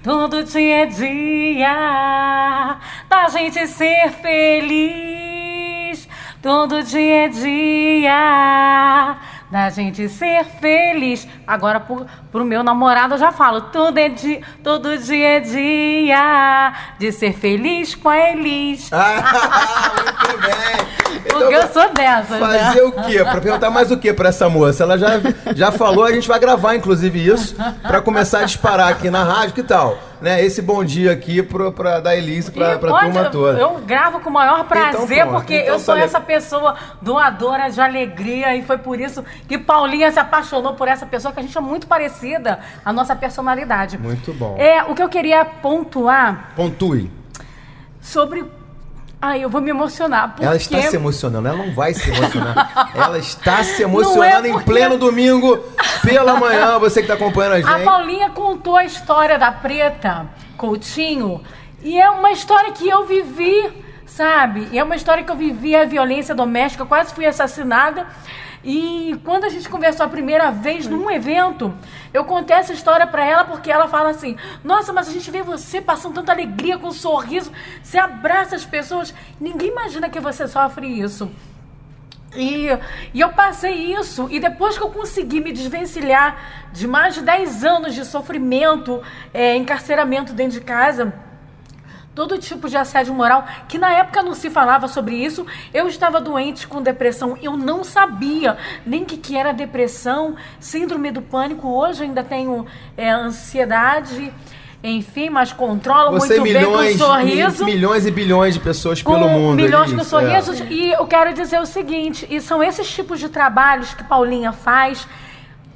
Todo dia é dia da gente ser feliz. Todo dia é dia da gente ser feliz. Agora, pro, pro meu namorado, eu já falo: tudo é dia, todo dia é dia de ser feliz com a Elis. Ah, muito bem. Então, Porque eu sou dessa. Né? Fazer né? o quê? Pra perguntar mais o quê pra essa moça? Ela já, já falou, a gente vai gravar, inclusive, isso, pra começar a disparar aqui na rádio. Que tal? né, esse bom dia aqui pro, pra, da Elise pra, pra pode, turma toda. Eu gravo com o maior prazer, então, porque então, eu sou essa pessoa doadora de alegria e foi por isso que Paulinha se apaixonou por essa pessoa, que a gente é muito parecida, a nossa personalidade. Muito bom. É, o que eu queria pontuar... Pontue. Sobre Ai, eu vou me emocionar. Porque... Ela está se emocionando, ela não vai se emocionar. ela está se emocionando é porque... em pleno domingo, pela manhã, você que está acompanhando a gente. A Paulinha contou a história da Preta Coutinho e é uma história que eu vivi, sabe? E é uma história que eu vivi a violência doméstica, quase fui assassinada. E quando a gente conversou a primeira vez num evento, eu contei essa história para ela porque ela fala assim: Nossa, mas a gente vê você passando tanta alegria com um sorriso, você abraça as pessoas, ninguém imagina que você sofre isso. E, e eu passei isso, e depois que eu consegui me desvencilhar de mais de 10 anos de sofrimento, é, encarceramento dentro de casa todo tipo de assédio moral, que na época não se falava sobre isso. Eu estava doente com depressão, eu não sabia nem o que, que era depressão, síndrome do pânico. Hoje ainda tenho é, ansiedade enfim, mas controla Você muito milhões, bem com sorriso. milhões e bilhões de pessoas pelo mundo. Milhões com sorrisos. É. E eu quero dizer o seguinte: e são esses tipos de trabalhos que Paulinha faz.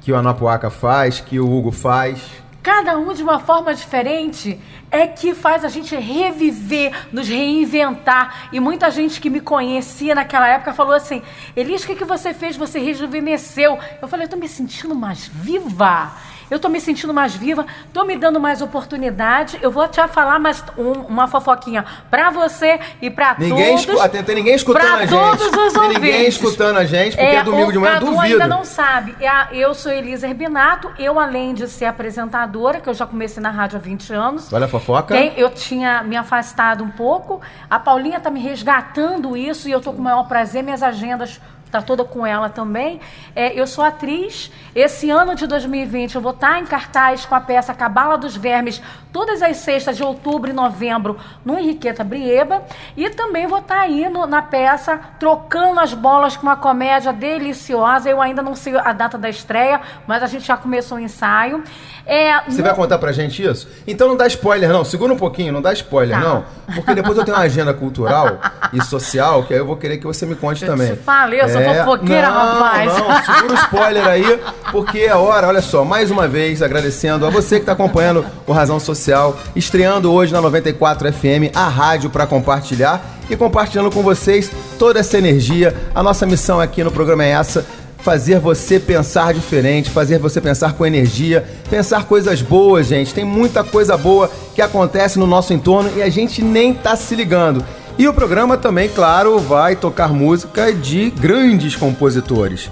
Que o Anapuaca faz, que o Hugo faz cada um de uma forma diferente, é que faz a gente reviver, nos reinventar. E muita gente que me conhecia naquela época falou assim: Elis, o que, que você fez? Você rejuvenesceu. Eu falei: eu tô me sentindo mais viva. Eu tô me sentindo mais viva, tô me dando mais oportunidade. Eu vou te falar mais um, uma fofoquinha para você e para ninguém todos. Escu... Tem ninguém escutando a gente. todos os tem ouvintes. ninguém escutando a gente, porque é, é domingo de manhã, duvido. ainda não sabe. É eu sou Elisa Herbinato, eu além de ser apresentadora, que eu já comecei na rádio há 20 anos. Olha a fofoca. Tem, eu tinha me afastado um pouco. A Paulinha tá me resgatando isso e eu tô com o maior prazer, minhas agendas está toda com ela também. É, eu sou atriz. Esse ano de 2020 eu vou estar tá em cartaz com a peça Cabala dos Vermes, todas as sextas de outubro e novembro, no Henriqueta Brieba. E também vou estar tá aí no, na peça Trocando as Bolas com uma comédia deliciosa. Eu ainda não sei a data da estreia, mas a gente já começou o ensaio. É, Você no... vai contar pra gente isso? Então não dá spoiler, não. Segura um pouquinho, não dá spoiler, tá. não. Porque depois eu tenho uma agenda cultural e social que aí eu vou querer que você me conte eu também. Te falei, eu sou é... fofoqueira, não, rapaz. Não, segura o spoiler aí, porque é hora, olha só, mais uma vez agradecendo a você que está acompanhando o Razão Social, estreando hoje na 94 FM, a rádio para compartilhar e compartilhando com vocês toda essa energia. A nossa missão aqui no programa é essa fazer você pensar diferente, fazer você pensar com energia, pensar coisas boas, gente. Tem muita coisa boa que acontece no nosso entorno e a gente nem tá se ligando. E o programa também, claro, vai tocar música de grandes compositores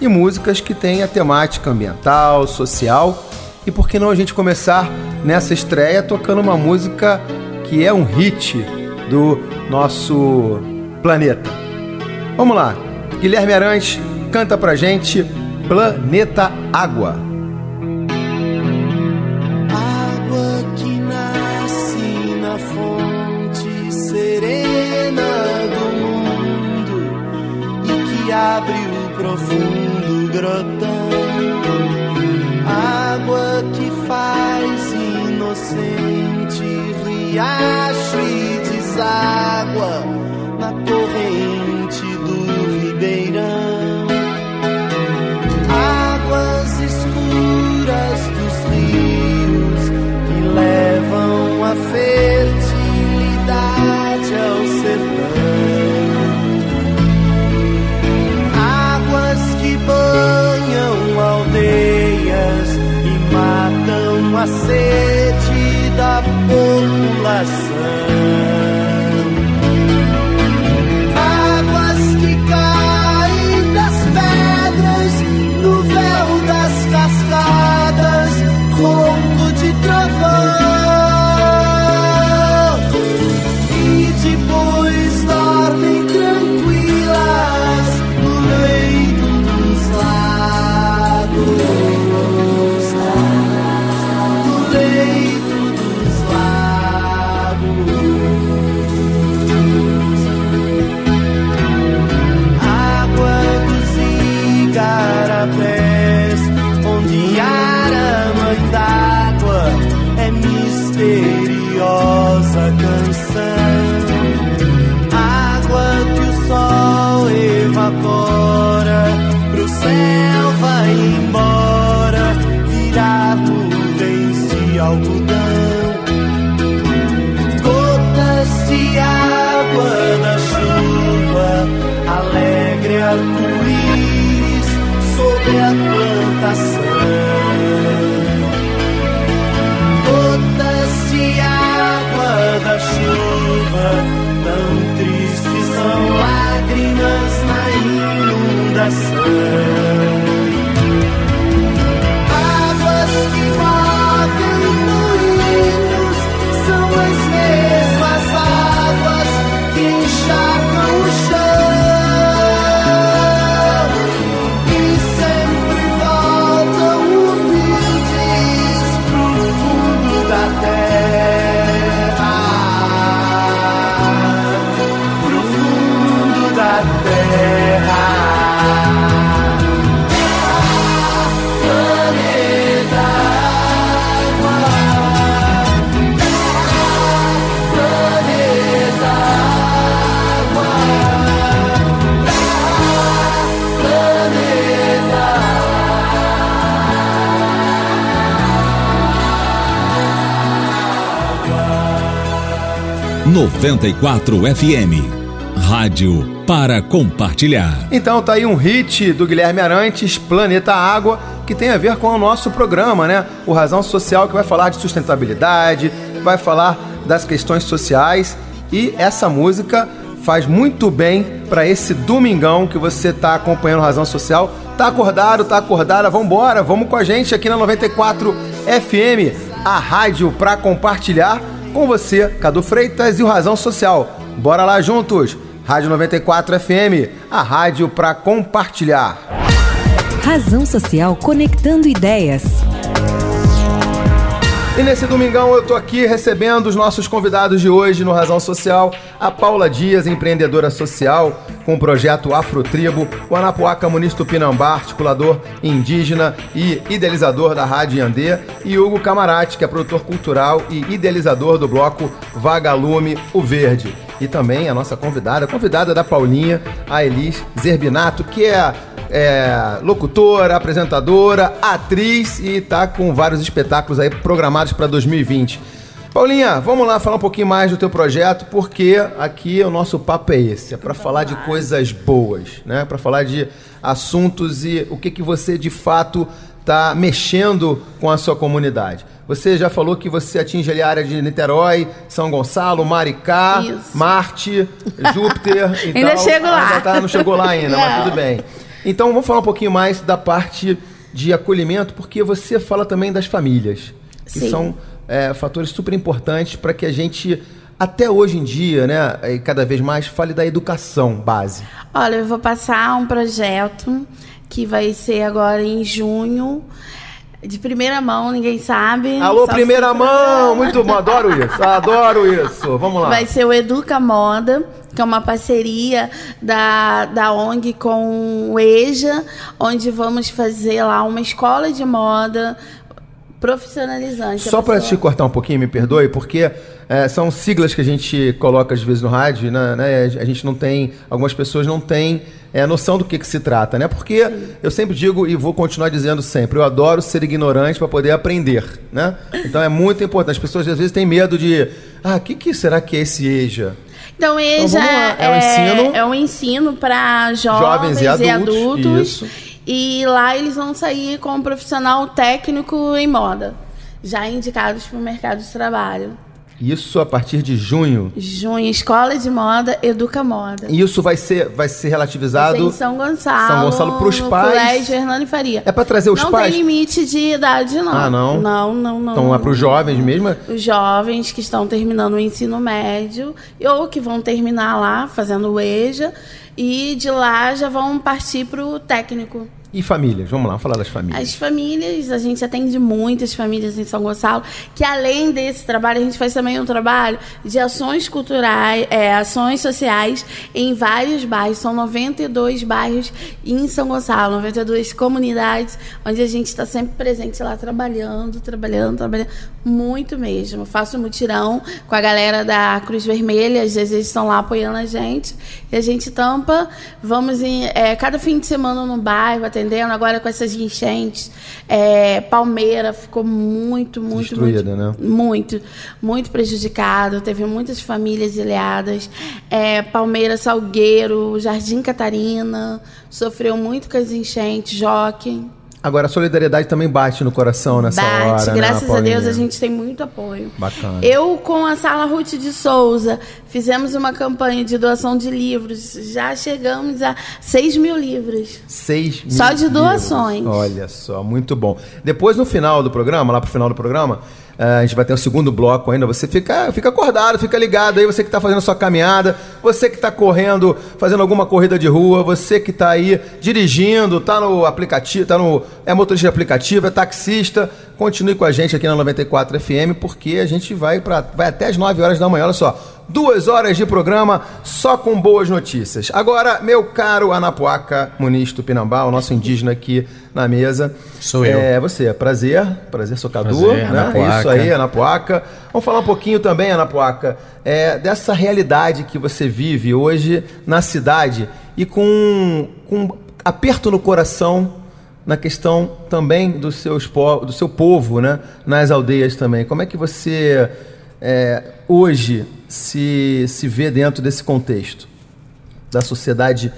e músicas que têm a temática ambiental, social. E por que não a gente começar nessa estreia tocando uma música que é um hit do nosso planeta? Vamos lá, Guilherme Arantes canta pra gente Planeta Água. Abre o profundo grotão. Água que faz inocente riacho e deságua na corrente do ribeirão. levam a fertilidade a da população. Noventa e quatro FM. Rádio para compartilhar. Então tá aí um hit do Guilherme Arantes, Planeta Água que tem a ver com o nosso programa, né? O Razão Social, que vai falar de sustentabilidade, vai falar das questões sociais. E essa música faz muito bem para esse domingão que você está acompanhando Razão Social. Tá acordado, tá acordada? Vambora, vamos com a gente aqui na 94 FM, a rádio para compartilhar com você, Cadu Freitas e o Razão Social. Bora lá juntos! Rádio 94 FM, a rádio para compartilhar. Razão Social conectando ideias. E nesse domingão eu tô aqui recebendo os nossos convidados de hoje no Razão Social, a Paula Dias, empreendedora social com o projeto Afrotribo, o Anapuaca Muniz Tupinambá, articulador indígena e idealizador da Rádio Yandê, e Hugo Camarati, que é produtor cultural e idealizador do bloco Vagalume o Verde. E também a nossa convidada, a convidada da Paulinha, a Elis Zerbinato, que é é, locutora, apresentadora, atriz e tá com vários espetáculos aí programados para 2020. Paulinha, vamos lá falar um pouquinho mais do teu projeto, porque aqui o nosso papo é esse, é para falar de coisas boas, né? Para falar de assuntos e o que que você de fato está mexendo com a sua comunidade. Você já falou que você atinge ali a área de Niterói, São Gonçalo, Maricá, Isso. Marte, Júpiter e ainda tal. chego lá. Ah, tá, não chegou lá ainda, mas tudo bem. Então vamos falar um pouquinho mais da parte de acolhimento, porque você fala também das famílias, que Sim. são é, fatores super importantes para que a gente até hoje em dia, né, e cada vez mais, fale da educação base. Olha, eu vou passar um projeto que vai ser agora em junho. De primeira mão, ninguém sabe. Alô, primeira mão! Muito bom, adoro isso, adoro isso. Vamos lá. Vai ser o Educa Moda, que é uma parceria da, da ONG com o EJA, onde vamos fazer lá uma escola de moda profissionalizante. Só para te cortar um pouquinho, me perdoe, porque é, são siglas que a gente coloca às vezes no rádio, né, né? A gente não tem, algumas pessoas não têm é, noção do que, que se trata, né? Porque Sim. eu sempre digo e vou continuar dizendo sempre, eu adoro ser ignorante para poder aprender, né? Então é muito importante. As pessoas às vezes têm medo de, ah, o que, que será que é esse EJA? Então, EJA então, é, um ensino, é um ensino para jovens, jovens, e adultos. E, adultos isso. e lá eles vão sair com um profissional técnico em moda, já indicados para o mercado de trabalho. Isso a partir de junho. Junho, Escola de Moda, Educa Moda. Isso vai ser, vai ser relativizado. Em São Gonçalo. São Gonçalo para os pais. Colégio Hernani Faria. É para trazer os não pais. Não tem limite de idade, não. Ah, não? Não, não, não. Então é para os jovens mesmo? Os jovens que estão terminando o ensino médio ou que vão terminar lá fazendo o EJA e de lá já vão partir para o técnico. E famílias? Vamos lá, falar das famílias. As famílias, a gente atende muitas famílias em São Gonçalo, que além desse trabalho, a gente faz também um trabalho de ações culturais, é, ações sociais em vários bairros. São 92 bairros em São Gonçalo, 92 comunidades, onde a gente está sempre presente lá trabalhando, trabalhando, trabalhando, muito mesmo. faço mutirão com a galera da Cruz Vermelha, às vezes eles estão lá apoiando a gente, e a gente tampa, vamos em é, cada fim de semana no bairro, até entendendo? Agora com essas enchentes, é, Palmeira ficou muito, muito, Destruída, muito, né? muito, muito prejudicado. Teve muitas famílias ilhadas. É, Palmeira, Salgueiro, Jardim Catarina sofreu muito com as enchentes, Joque. Agora, a solidariedade também bate no coração nessa bate, hora. Né, graças né, a Deus a gente tem muito apoio. Bacana. Eu, com a Sala Ruth de Souza, fizemos uma campanha de doação de livros. Já chegamos a 6 mil livros. 6 mil Só de doações. Livros. Olha só, muito bom. Depois, no final do programa, lá pro final do programa, a gente vai ter um segundo bloco ainda. Você fica, fica acordado, fica ligado aí. Você que está fazendo sua caminhada, você que está correndo, fazendo alguma corrida de rua, você que está aí dirigindo, está no aplicativo, tá no é motorista de aplicativo, é taxista. Continue com a gente aqui na 94 FM, porque a gente vai para vai até as 9 horas da manhã. Olha só, duas horas de programa só com boas notícias. Agora, meu caro Anapuaca Muniz Tupinambá, o nosso indígena aqui na mesa. Sou eu. É você, prazer, prazer, sou Cadu, prazer, né? É isso aí, Anapuaca. Vamos falar um pouquinho também, Anapuaca, é, dessa realidade que você vive hoje na cidade e com, com aperto no coração na questão também dos seus do seu povo, né? Nas aldeias também. Como é que você é, hoje se, se vê dentro desse contexto da sociedade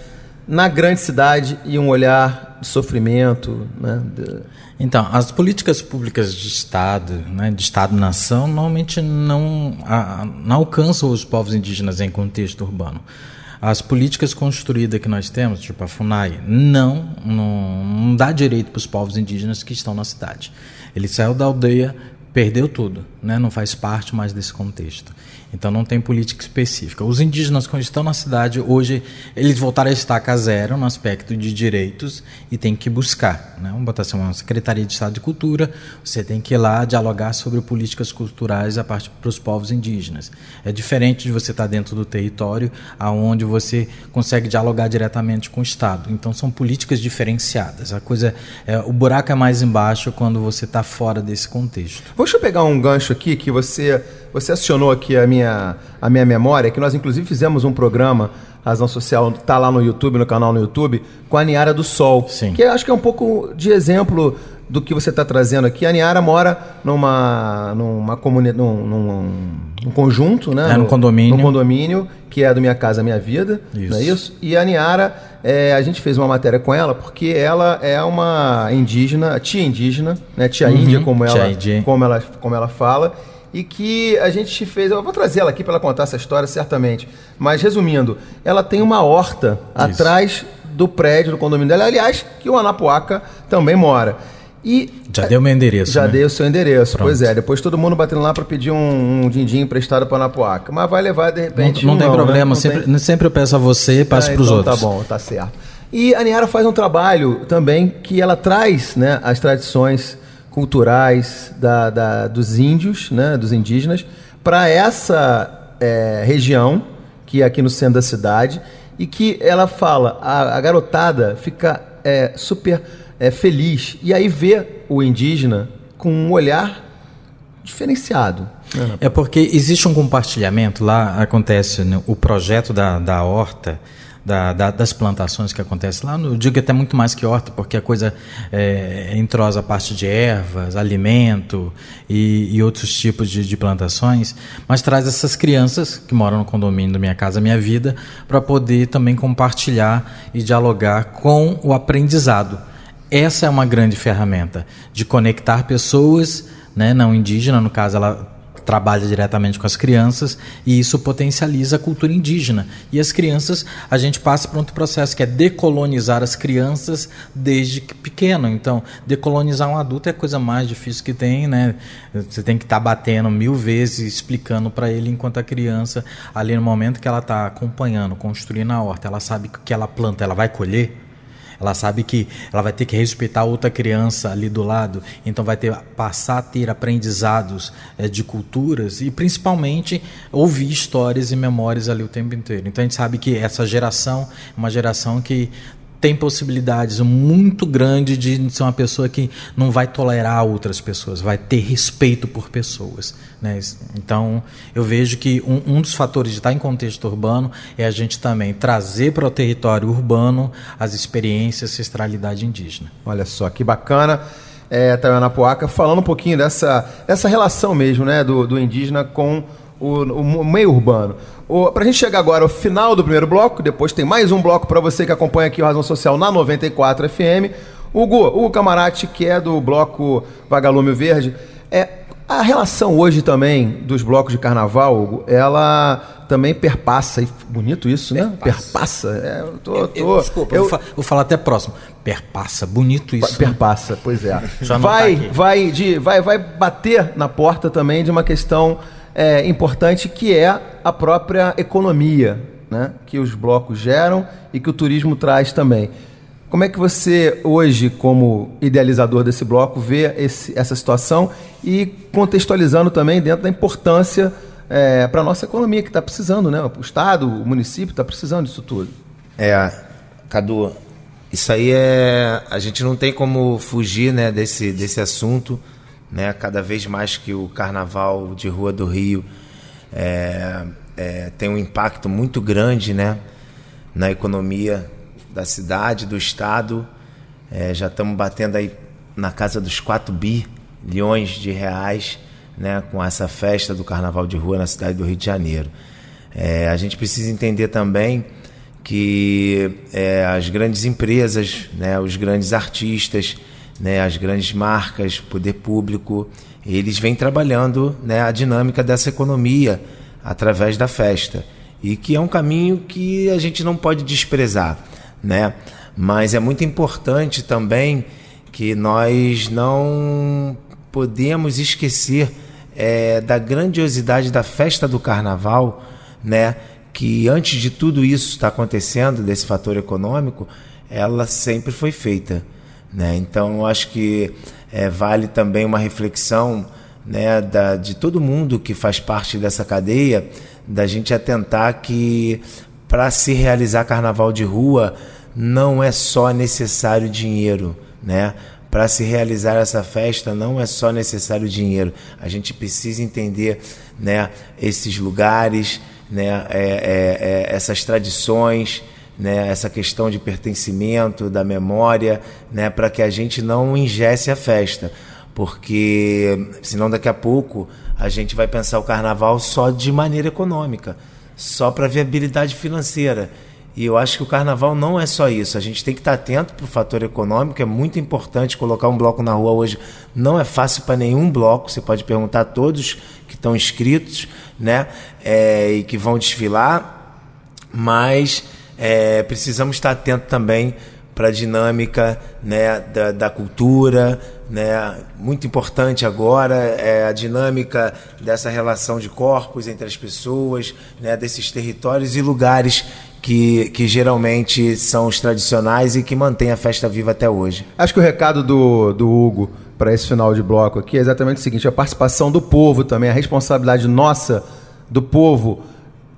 na grande cidade e um olhar de sofrimento, né? Então, as políticas públicas de Estado, né, de Estado-nação, normalmente não, a, não alcançam os povos indígenas em contexto urbano. As políticas construídas que nós temos, tipo a FUNAI, não, não, não dá direito para os povos indígenas que estão na cidade. Ele saiu da aldeia, perdeu tudo, né? não faz parte mais desse contexto. Então não tem política específica. Os indígenas que estão na cidade hoje, eles voltaram a estaca zero no aspecto de direitos e tem que buscar. Né? Vamos botar assim, uma Secretaria de Estado de Cultura, você tem que ir lá dialogar sobre políticas culturais a parte para os povos indígenas. É diferente de você estar dentro do território, aonde você consegue dialogar diretamente com o Estado. Então são políticas diferenciadas. A coisa, é, o buraco é mais embaixo quando você está fora desse contexto. Deixa eu pegar um gancho aqui que você você acionou aqui a minha, a minha memória, que nós inclusive fizemos um programa, Razão Social, tá lá no YouTube, no canal no YouTube, com a Niara do Sol. Sim. Que acho que é um pouco de exemplo do que você está trazendo aqui. A Niara mora numa, numa comunidade, num, num, num, conjunto, né? É, no condomínio. No condomínio, que é do Minha Casa Minha Vida, isso. não é isso? E a Niara, é, a gente fez uma matéria com ela, porque ela é uma indígena, tia indígena, né? Tia uhum, Índia, como ela, como ela, como ela fala e que a gente fez. Eu vou trazer ela aqui para ela contar essa história, certamente. Mas resumindo, ela tem uma horta Isso. atrás do prédio do condomínio dela, aliás, que o Anapuaca também mora. E já deu meu endereço. Já né? dei o seu endereço. Pronto. Pois é, depois todo mundo batendo lá para pedir um, um din-din emprestado para Anapuaca. Mas vai levar de repente. Não, não tem não, problema, né? não sempre, tem... sempre eu peço a você e passo ah, para os então outros. Tá bom, tá certo. E a Niara faz um trabalho também que ela traz né, as tradições culturais da, da, dos índios, né, dos indígenas, para essa é, região, que é aqui no centro da cidade, e que ela fala, a, a garotada fica é, super é, feliz, e aí vê o indígena com um olhar diferenciado. É porque existe um compartilhamento, lá acontece né, o projeto da, da horta, da, da, das plantações que acontece lá. Eu digo até muito mais que horta, porque a coisa é, entrosa a parte de ervas, alimento e, e outros tipos de, de, plantações, mas traz essas crianças que moram no condomínio da Minha Casa Minha Vida para poder também compartilhar e dialogar com o aprendizado. Essa é uma grande ferramenta de conectar pessoas, né, não indígena, no caso ela trabalha diretamente com as crianças e isso potencializa a cultura indígena. E as crianças, a gente passa por outro processo que é decolonizar as crianças desde pequeno. Então, decolonizar um adulto é a coisa mais difícil que tem, né? Você tem que estar tá batendo mil vezes, explicando para ele, enquanto a criança, ali no momento que ela está acompanhando, construindo a horta, ela sabe que ela planta, ela vai colher ela sabe que ela vai ter que respeitar outra criança ali do lado, então vai ter passar a ter aprendizados é, de culturas e principalmente ouvir histórias e memórias ali o tempo inteiro. Então a gente sabe que essa geração é uma geração que tem possibilidades muito grandes de ser uma pessoa que não vai tolerar outras pessoas, vai ter respeito por pessoas. Né? Então, eu vejo que um, um, dos fatores de estar em contexto urbano é a gente também trazer para o território urbano as experiências, ancestralidade indígena. Olha só, que bacana. É, Tayana Poaca, falando um pouquinho dessa, dessa relação mesmo né, do, do indígena com o, o meio urbano. Para a gente chegar agora ao final do primeiro bloco, depois tem mais um bloco para você que acompanha aqui o Razão Social na 94 FM. Hugo, Hugo Camarati, que é do bloco Vagalume Verde, é, a relação hoje também dos blocos de carnaval, Hugo, ela também perpassa, e bonito isso, né? Perpassa. É, eu tô, tô, eu, desculpa, eu, vou, vou, falar até próximo. Perpassa, bonito isso. Perpassa, né? pois é. vai, tá vai, de, vai, vai bater na porta também de uma questão é, importante que é a própria economia né, que os blocos geram e que o turismo traz também. Como é que você, hoje, como idealizador desse bloco, vê esse, essa situação e contextualizando também dentro da importância é, para a nossa economia, que está precisando, né? O Estado, o município está precisando disso tudo. É, Cadu, isso aí é. A gente não tem como fugir né, desse, desse assunto né? Cada vez mais que o Carnaval de Rua do Rio é, é, tem um impacto muito grande, né? Na economia da cidade, do estado, é, já estamos batendo aí na casa dos 4 bilhões de reais, né? Com essa festa do Carnaval de Rua na cidade do Rio de Janeiro. É, a gente precisa entender também que é, as grandes empresas, né, os grandes artistas, né, as grandes marcas, poder público, eles vêm trabalhando né, a dinâmica dessa economia através da festa e que é um caminho que a gente não pode desprezar, né? Mas é muito importante também que nós não podemos esquecer é, da grandiosidade da festa do Carnaval, né? Que antes de tudo isso estar tá acontecendo desse fator econômico, ela sempre foi feita, né? Então eu acho que é, vale também uma reflexão né, da, de todo mundo que faz parte dessa cadeia, da gente atentar que para se realizar carnaval de rua não é só necessário dinheiro, né? Para se realizar essa festa não é só necessário dinheiro. A gente precisa entender, né, esses lugares, né, é, é, é, essas tradições, né, essa questão de pertencimento, da memória, né, para que a gente não ingesse a festa, porque senão daqui a pouco a gente vai pensar o carnaval só de maneira econômica, só para viabilidade financeira. E eu acho que o carnaval não é só isso. A gente tem que estar atento para o fator econômico. É muito importante colocar um bloco na rua hoje. Não é fácil para nenhum bloco. Você pode perguntar a todos que estão inscritos, né, é, e que vão desfilar. Mas é, precisamos estar atentos também para a dinâmica né, da, da, cultura. Né? Muito importante agora é a dinâmica dessa relação de corpos entre as pessoas, né, desses territórios e lugares que, que geralmente são os tradicionais e que mantêm a festa viva até hoje. Acho que o recado do, do Hugo para esse final de bloco aqui é exatamente o seguinte: a participação do povo também, a responsabilidade nossa do povo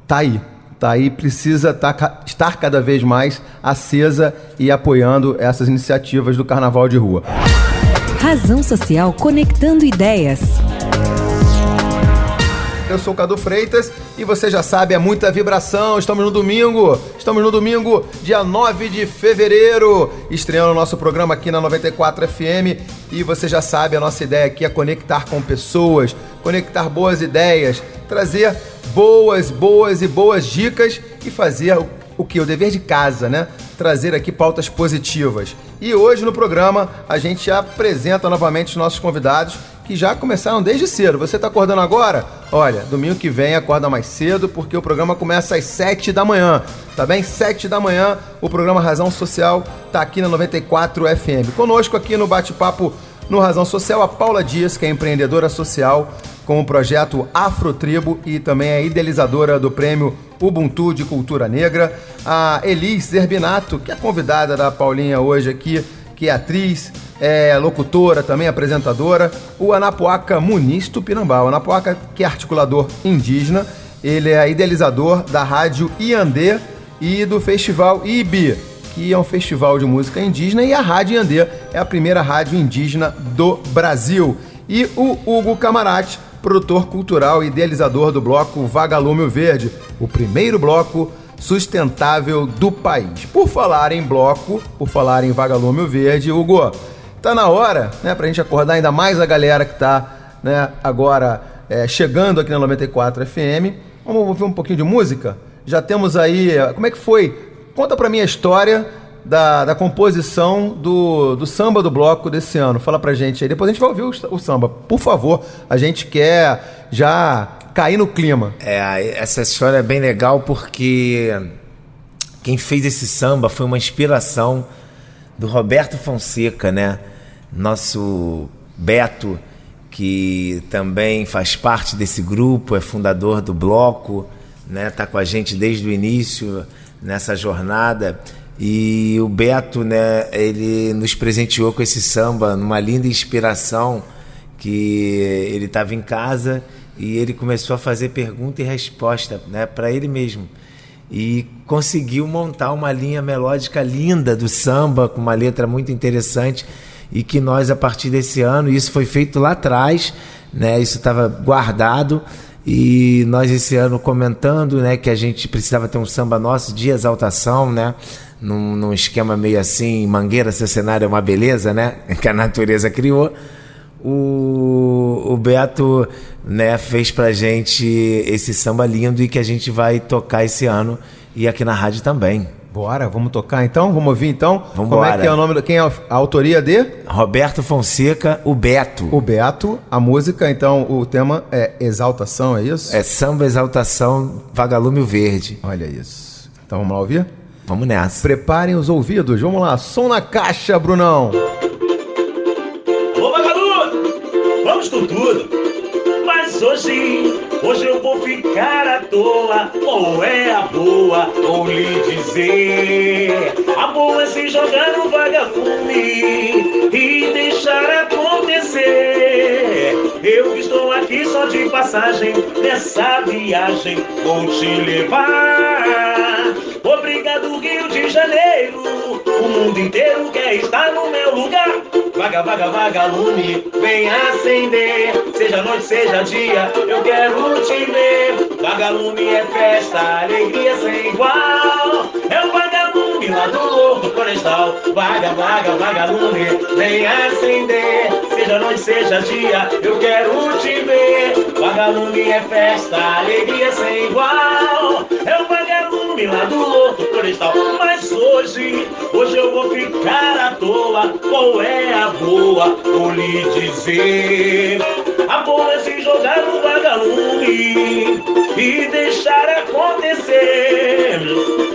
está aí tá aí precisa tá, estar cada vez mais acesa e apoiando essas iniciativas do Carnaval de Rua. Razão Social conectando ideias. Eu sou o Cadu Freitas e você já sabe, é muita vibração. Estamos no domingo, estamos no domingo, dia 9 de fevereiro, estreando o nosso programa aqui na 94 FM. E você já sabe, a nossa ideia aqui é conectar com pessoas, conectar boas ideias, trazer boas, boas e boas dicas e fazer o, que? O dever de casa, né? Trazer aqui pautas positivas. E hoje no programa a gente apresenta novamente os nossos convidados que já começaram desde cedo. Você está acordando agora? Olha, domingo que vem acorda mais cedo porque o programa começa às 7 da manhã. Tá bem? 7 da manhã, o programa Razão Social tá aqui na 94 FM. Conosco aqui no bate-papo no Razão Social, a Paula Dias, que é empreendedora social com o projeto Afrotribo e também é idealizadora do prêmio Ubuntu de Cultura Negra. A Elis Zerbinato, que é convidada da Paulinha hoje aqui, que é atriz, é locutora, também apresentadora. O Anapuaca Muniz Tupinambá. O Anapuaca, que é articulador indígena, ele é idealizador da rádio Iandê e do festival IBI, que é um festival de música indígena, e a Rádio Iandê é a primeira rádio indígena do Brasil. E o Hugo Camarati, produtor cultural e idealizador do bloco Vagalume Verde, o primeiro bloco sustentável do país. Por falar em bloco, por falar em Vagalume Verde, Hugo, tá na hora, né, pra gente acordar ainda mais a galera que tá, né, agora é, chegando aqui na 94 FM. Vamos ouvir um pouquinho de música? Já temos aí, como é que foi? Conta pra mim a história da, da composição do, do samba do bloco desse ano. Fala pra gente aí. Depois a gente vai ouvir o, o samba. Por favor, a gente quer já cair no clima. É, essa história é bem legal porque quem fez esse samba foi uma inspiração do Roberto Fonseca, né? Nosso Beto, que também faz parte desse grupo, é fundador do bloco, né? Tá com a gente desde o início nessa jornada. E o Beto, né, ele nos presenteou com esse samba, numa linda inspiração que ele estava em casa e ele começou a fazer pergunta e resposta, né, para ele mesmo. E conseguiu montar uma linha melódica linda do samba, com uma letra muito interessante e que nós a partir desse ano, isso foi feito lá atrás, né, isso estava guardado e nós esse ano comentando, né, que a gente precisava ter um samba nosso de exaltação, né? Num, num esquema meio assim, mangueira, seu cenário é uma beleza, né? Que a natureza criou. O, o Beto né, fez pra gente esse samba lindo e que a gente vai tocar esse ano. e aqui na rádio também. Bora, vamos tocar então? Vamos ouvir então? Vamos Como é que é o nome do. Quem é a autoria de? Roberto Fonseca, o Beto. O Beto, a música, então, o tema é Exaltação, é isso? É samba exaltação, vagalume verde. Olha isso. Então vamos lá ouvir? Vamos nessa. Preparem os ouvidos, vamos lá. Som na caixa, Brunão. Ô vagalume, vamos com tudo. Mas hoje Hoje eu vou ficar à toa, ou é a boa, ou lhe dizer. A boa é se jogar no vagalume e deixar acontecer. Eu estou aqui só de passagem, nessa viagem vou te levar. Obrigado, Rio de Janeiro. O mundo inteiro quer estar no meu lugar. Vaga, vaga, vagalume, vem acender. Seja noite, seja dia, eu quero te ver. Vagalume é festa, alegria sem igual. É o vagalume lá do Morro Florestal. Vaga, vaga, vagalume, vem acender. Seja noite, seja dia, eu quero te ver. Vagalume é festa, alegria sem igual. É o lá do Morro Florestal. Mas hoje, hoje eu vou ficar à toa. Qual é a boa? Vou lhe dizer. A boa é se jogar no vagalume e deixar acontecer.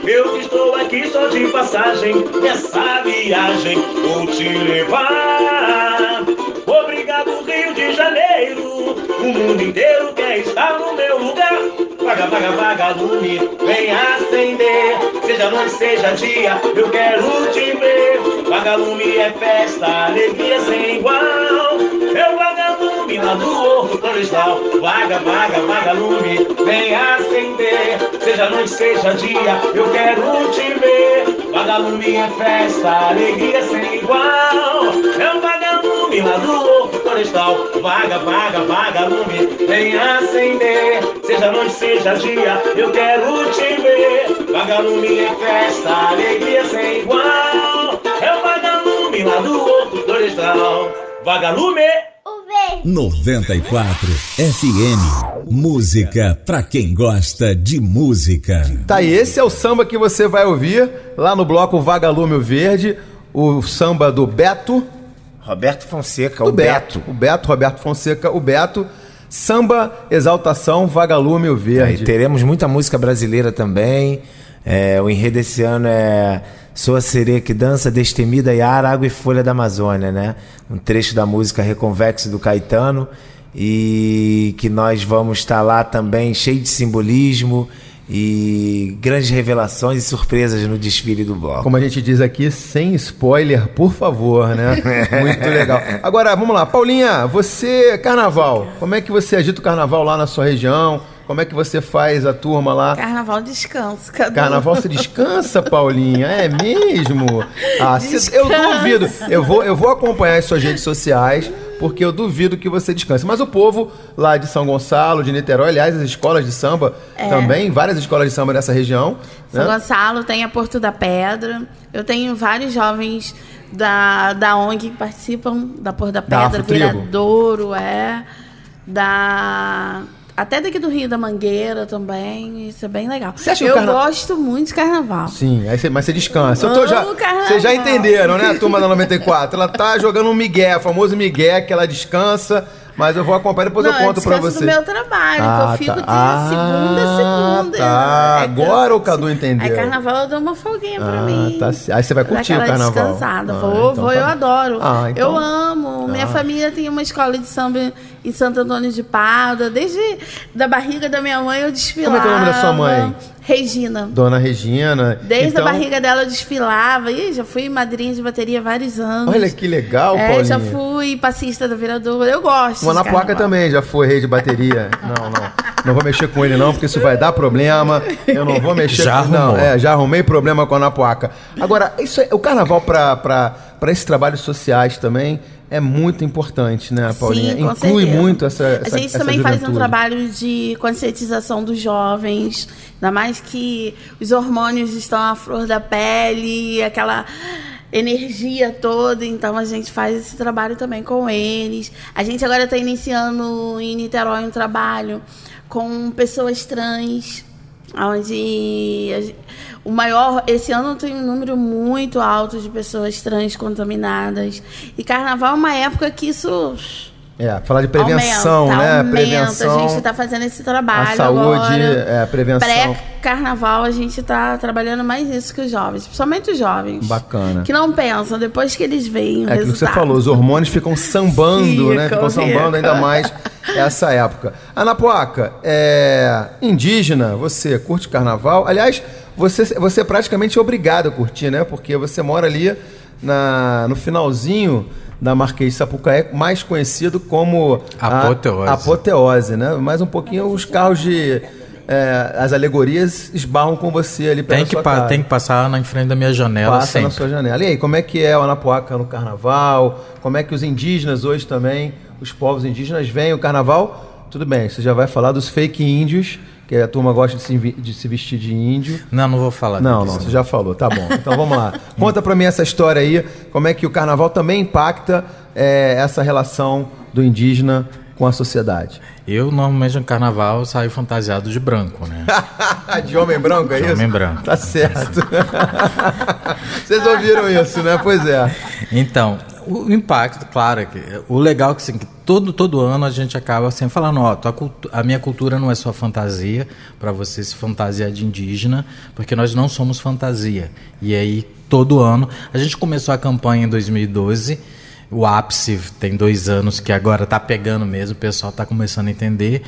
Eu que estou aqui só de passagem, nessa viagem vou te levar. Obrigado, Rio de Janeiro. O mundo inteiro quer estar no meu lugar. Vaga, vaga, vagalume, vem acender. Seja noite, seja dia, eu quero te ver. Vagalume é festa, alegria sem igual. É o vagalume lá do Morro Florestal. Vaga, vaga, vagalume, vem acender. Seja noite, seja dia, eu quero te ver. Vagalume é festa, alegria sem igual. É o vagalume lá do Morro Florestal. Vaga, vaga, vagalume, vem acender. Seja noite, seja dia, eu quero te ver. Vagalume é festa, alegria sem igual. É o vagalume lá do Morro Florestal. Vagalume! 94 FM. Música pra quem gosta de música. Tá, e esse é o samba que você vai ouvir lá no bloco Vagalume Verde, o samba do Beto. Roberto Fonseca, o Beto. Beto. O Beto, Roberto Fonseca, o Beto. Samba, Exaltação, Vagalume o Verde. É, teremos muita música brasileira também. É, o enredo desse ano é Sou a sereia que dança, destemida Yara, água e folha da Amazônia, né? Um trecho da música Reconvexo do Caetano e que nós vamos estar lá também cheio de simbolismo e grandes revelações e surpresas no desfile do bloco. Como a gente diz aqui, sem spoiler, por favor, né? Muito legal. Agora, vamos lá. Paulinha, você, carnaval, como é que você agita o carnaval lá na sua região? Como é que você faz a turma lá? Carnaval descansa. Cadu. Carnaval você descansa, Paulinha? É mesmo? Ah, se, eu duvido. Eu vou, eu vou acompanhar as suas redes sociais, porque eu duvido que você descanse. Mas o povo lá de São Gonçalo, de Niterói, aliás, as escolas de samba é. também, várias escolas de samba nessa região. São né? Gonçalo tem a Porto da Pedra. Eu tenho vários jovens da, da ONG que participam da Porto da Pedra, da Viradouro, é. Da até daqui do Rio da Mangueira também. Isso é bem legal. Você acha eu carna... gosto muito de carnaval. Sim, aí você, mas você descansa. Eu tô já, vocês já entenderam, né, a turma da 94? Ela tá jogando um migué, famoso migué, que ela descansa mas eu vou acompanhar depois não, eu conto pra você. do meu trabalho, ah, que eu fico tá. de ah, segunda a segunda. Tá. É Agora o Cadu entendeu. Aí carnaval eu dou uma folguinha ah, pra mim. Tá. Aí você vai curtir o carnaval. descansada. Ah, vou, então vou, tá. eu adoro. Ah, então... Eu amo. Minha ah. família tem uma escola de samba em Santo Antônio de Pádua. Desde da barriga da minha mãe eu desfilava. Como é que é o nome da sua mãe? Regina. Dona Regina. Desde então... a barriga dela eu desfilava. Ih, já fui madrinha de bateria há vários anos. Olha que legal, é, Paulinha. já fui passista do vereador. Eu gosto. Uma na placa também já foi rei de bateria. não, não. Não vou mexer com ele não, porque isso vai dar problema. Eu não vou mexer já com... Não, é, já arrumei problema com a Napuaca. Agora, isso é, o carnaval para esses trabalhos sociais também é muito importante, né, Paulinha? Sim, Inclui certeza. muito essa, essa A gente essa também juventude. faz um trabalho de conscientização dos jovens, ainda mais que os hormônios estão à flor da pele, aquela energia toda, então a gente faz esse trabalho também com eles. A gente agora está iniciando em Niterói um trabalho com pessoas trans onde o maior esse ano tem um número muito alto de pessoas trans contaminadas e carnaval é uma época que isso é, falar de prevenção, aumenta, né? Aumenta. Prevenção. A gente está fazendo esse trabalho. A saúde, agora. é, prevenção. Pré-carnaval, a gente está trabalhando mais isso que os jovens, principalmente os jovens. Bacana. Que não pensam, depois que eles veem. É aquilo que você falou, os hormônios ficam sambando, né? Ficam sambando ainda mais essa época. Anapuaca, é, indígena, você curte carnaval? Aliás, você, você é praticamente obrigado a curtir, né? Porque você mora ali na, no finalzinho da Marquês de Sapucaí, mais conhecido como apoteose. A, apoteose, né? Mais um pouquinho os carros de é, as alegorias esbarram com você ali tem que sua Tem que passar na frente da minha janela Passa sempre. na sua janela. E aí, como é que é o Anapuaca no carnaval? Como é que os indígenas hoje também, os povos indígenas, veem o carnaval? Tudo bem, você já vai falar dos fake índios, que a turma gosta de se, de se vestir de índio. Não, não vou falar Não, disso. não, você já falou, tá bom. Então vamos lá. Conta pra mim essa história aí, como é que o carnaval também impacta é, essa relação do indígena com a sociedade. Eu normalmente no carnaval saio fantasiado de branco, né? de homem branco, é de isso? Homem branco. Tá certo. Vocês ouviram isso, né? Pois é. Então, o impacto, claro, é que o legal é que, assim, que todo, todo ano a gente acaba sempre falando, ó, a minha cultura não é só fantasia, para você se fantasiar de indígena, porque nós não somos fantasia. E aí, todo ano, a gente começou a campanha em 2012, o ápice tem dois anos que agora está pegando mesmo, o pessoal está começando a entender.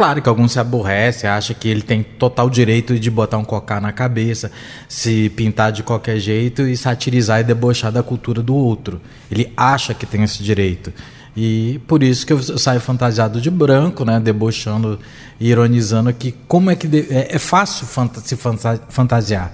Claro que alguns se aborrecem, acha que ele tem total direito de botar um cocá na cabeça, se pintar de qualquer jeito e satirizar e debochar da cultura do outro. Ele acha que tem esse direito. E por isso que eu saio fantasiado de branco, né, debochando e ironizando que como é que de, é, é, fácil fanta se fantasiar.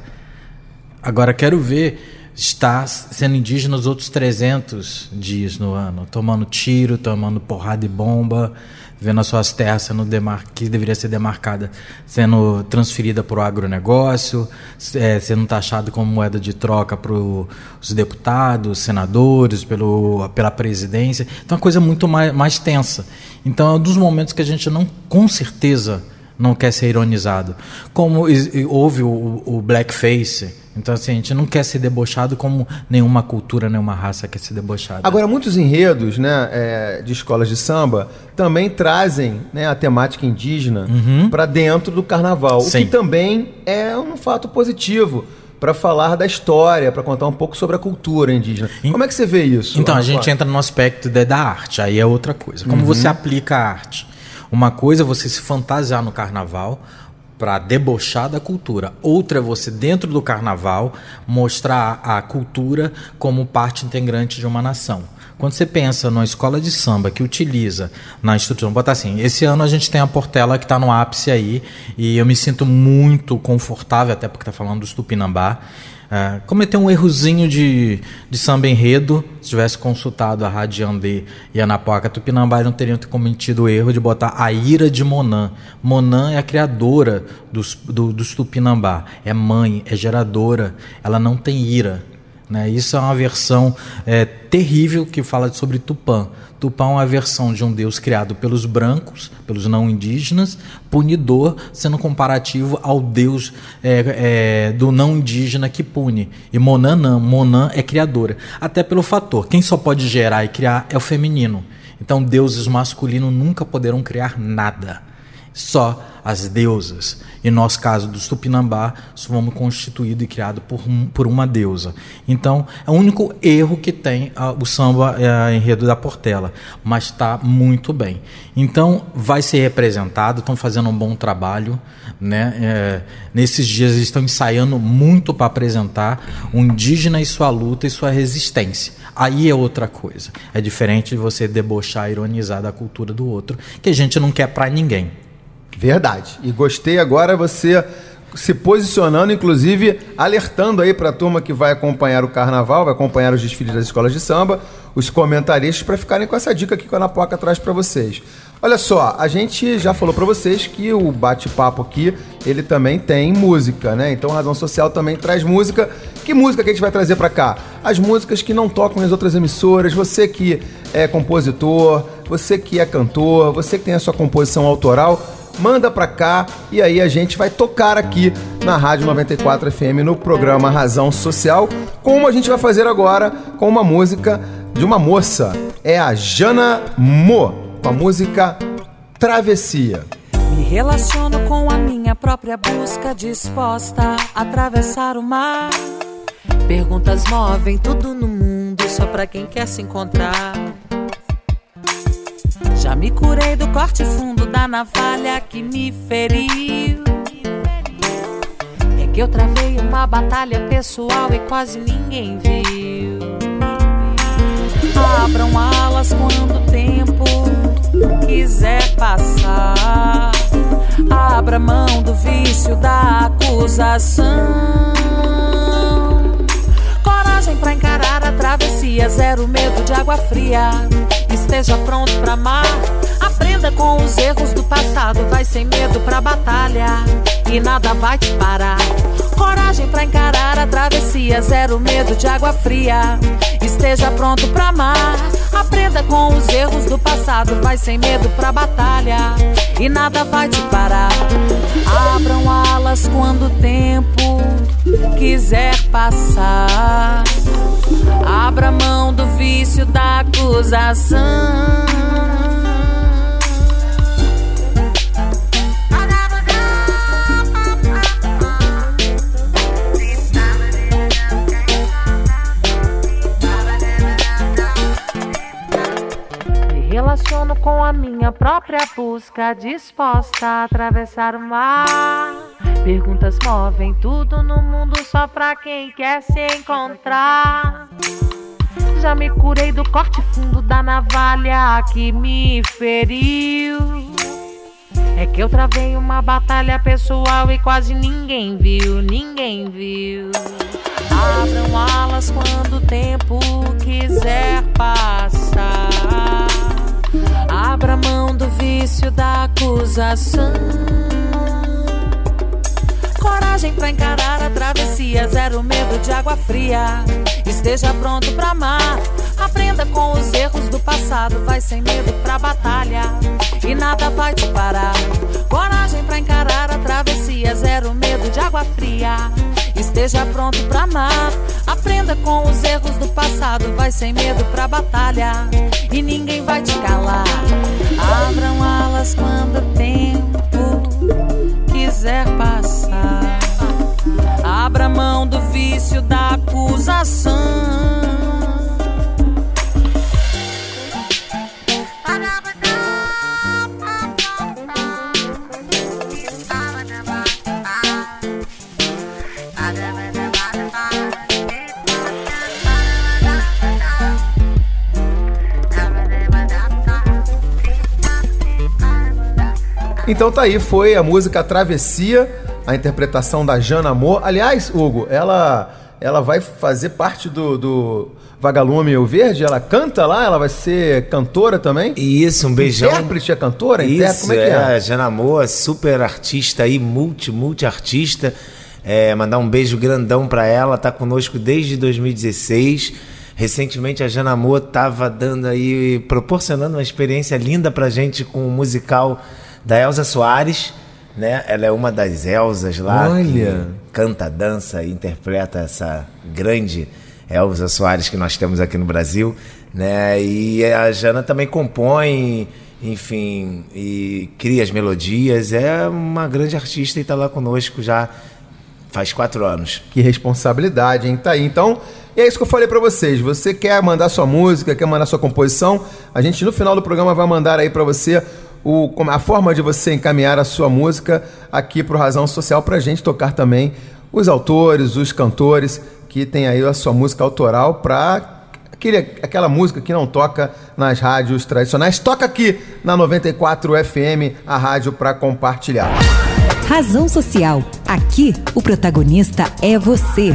Agora quero ver estar sendo indígena os outros 300 dias no ano, tomando tiro, tomando porrada e bomba, vendo as suas terras sendo demar que deveria ser demarcada sendo transferida para o agronegócio, é, sendo taxado como moeda de troca para os deputados, senadores, pelo, pela presidência. Então, é uma coisa muito mais, mais tensa. Então, é um dos momentos que a gente não, com certeza, não quer ser ironizado. Como houve o, o blackface então, assim, a gente não quer ser debochado como nenhuma cultura, nenhuma raça quer ser debochada. Agora, muitos enredos né, é, de escolas de samba também trazem né, a temática indígena uhum. para dentro do carnaval, Sim. o que também é um fato positivo para falar da história, para contar um pouco sobre a cultura indígena. Como é que você vê isso? Então, a gente entra no aspecto da, da arte, aí é outra coisa. Como uhum. você aplica a arte? Uma coisa é você se fantasiar no carnaval, para debochar da cultura. Outra é você, dentro do carnaval, mostrar a cultura como parte integrante de uma nação. Quando você pensa numa escola de samba que utiliza na estrutura, botar assim, esse ano a gente tem a Portela que está no ápice aí, e eu me sinto muito confortável, até porque está falando do Tupinambá, é, cometeu um errozinho de, de samba enredo. Se tivesse consultado a Rádio Andê e a Anapoca Tupinambá, não teriam cometido o erro de botar a ira de Monan. Monan é a criadora dos, do, dos Tupinambá. É mãe, é geradora. Ela não tem ira. Né? Isso é uma versão é, terrível que fala sobre Tupã. Tupã é uma versão de um deus criado pelos brancos, pelos não indígenas, punidor, sendo comparativo ao deus é, é, do não indígena que pune. E Monan não, Monan é criadora. Até pelo fator, quem só pode gerar e criar é o feminino. Então deuses masculinos nunca poderão criar nada só as deusas. E no nosso caso dos Tupinambá, fomos constituídos e criados por, por uma deusa. Então, é o único erro que tem o samba é, enredo da Portela, mas está muito bem. Então, vai ser representado, estão fazendo um bom trabalho. Né? É, nesses dias eles estão ensaiando muito para apresentar o indígena e sua luta e sua resistência. Aí é outra coisa. É diferente de você debochar, ironizar da cultura do outro, que a gente não quer para ninguém. Verdade. E gostei agora você se posicionando, inclusive alertando aí para a turma que vai acompanhar o carnaval, vai acompanhar os desfiles das escolas de samba, os comentaristas, para ficarem com essa dica que a Ana Poca traz para vocês. Olha só, a gente já falou para vocês que o bate-papo aqui, ele também tem música, né? Então Razão Social também traz música. Que música que a gente vai trazer para cá? As músicas que não tocam nas outras emissoras, você que é compositor, você que é cantor, você que tem a sua composição autoral, manda pra cá e aí a gente vai tocar aqui na Rádio 94 FM no programa Razão Social, como a gente vai fazer agora com uma música de uma moça. É a Jana Mo, com a música Travessia. Me relaciono com a minha própria busca, disposta a atravessar o mar. Perguntas movem tudo no mundo, só pra quem quer se encontrar. Já me curei do corte fundo da navalha que me feriu. É que eu travei uma batalha pessoal e quase ninguém viu. Abram alas quando o tempo quiser passar. Abra mão do vício da acusação. Coragem pra encarar a travessia, zero medo de água fria esteja pronto para amar. Aprenda com os erros do passado, vai sem medo pra batalha e nada vai te parar. Coragem para encarar a travessia, zero medo de água fria. Esteja pronto pra amar. Aprenda com os erros do passado, vai sem medo pra batalha e nada vai te parar. Abram alas quando o tempo quiser passar. Abra mão do vício da acusação. Minha própria busca, disposta a atravessar o mar. Perguntas movem tudo no mundo só pra quem quer se encontrar. Já me curei do corte fundo da navalha que me feriu. É que eu travei uma batalha pessoal e quase ninguém viu, ninguém viu. Abram alas quando o tempo quiser passar. Abra mão do vício da acusação. Coragem pra encarar a travessia, zero medo de água fria. Esteja pronto pra amar. Aprenda com os erros do passado, vai sem medo pra batalha e nada vai te parar. Coragem pra encarar a travessia, zero medo de água fria. Esteja pronto pra amar. Aprenda com os erros do passado, vai sem medo pra batalha e ninguém vai te calar. Abram alas quando o tempo quiser passar. Abra mão do vício da acusação. Então tá aí, foi a música Travessia, a interpretação da Jana Amor. Aliás, Hugo, ela ela vai fazer parte do, do Vagalume o Verde? Ela canta lá? Ela vai ser cantora também? Isso, um beijão. Intérprete é cantora? Isso, como é que é? é Jana Amor, super artista aí, multi, multi-artista. É, mandar um beijo grandão para ela, tá conosco desde 2016. Recentemente a Jana Amor tava dando aí, proporcionando uma experiência linda pra gente com o musical da Elza Soares, né? Ela é uma das Elzas lá Olha. que canta, dança e interpreta essa grande Elza Soares que nós temos aqui no Brasil, né? E a Jana também compõe, enfim, e cria as melodias. É uma grande artista e está lá conosco já faz quatro anos. Que responsabilidade, hein? Tá aí. Então, e é isso que eu falei para vocês. Você quer mandar sua música, quer mandar sua composição? A gente no final do programa vai mandar aí para você o, a forma de você encaminhar a sua música aqui para o Razão Social para a gente tocar também os autores, os cantores que tem aí a sua música autoral para aquele, aquela música que não toca nas rádios tradicionais. Toca aqui na 94 FM, a rádio para compartilhar. Razão Social. Aqui o protagonista é você.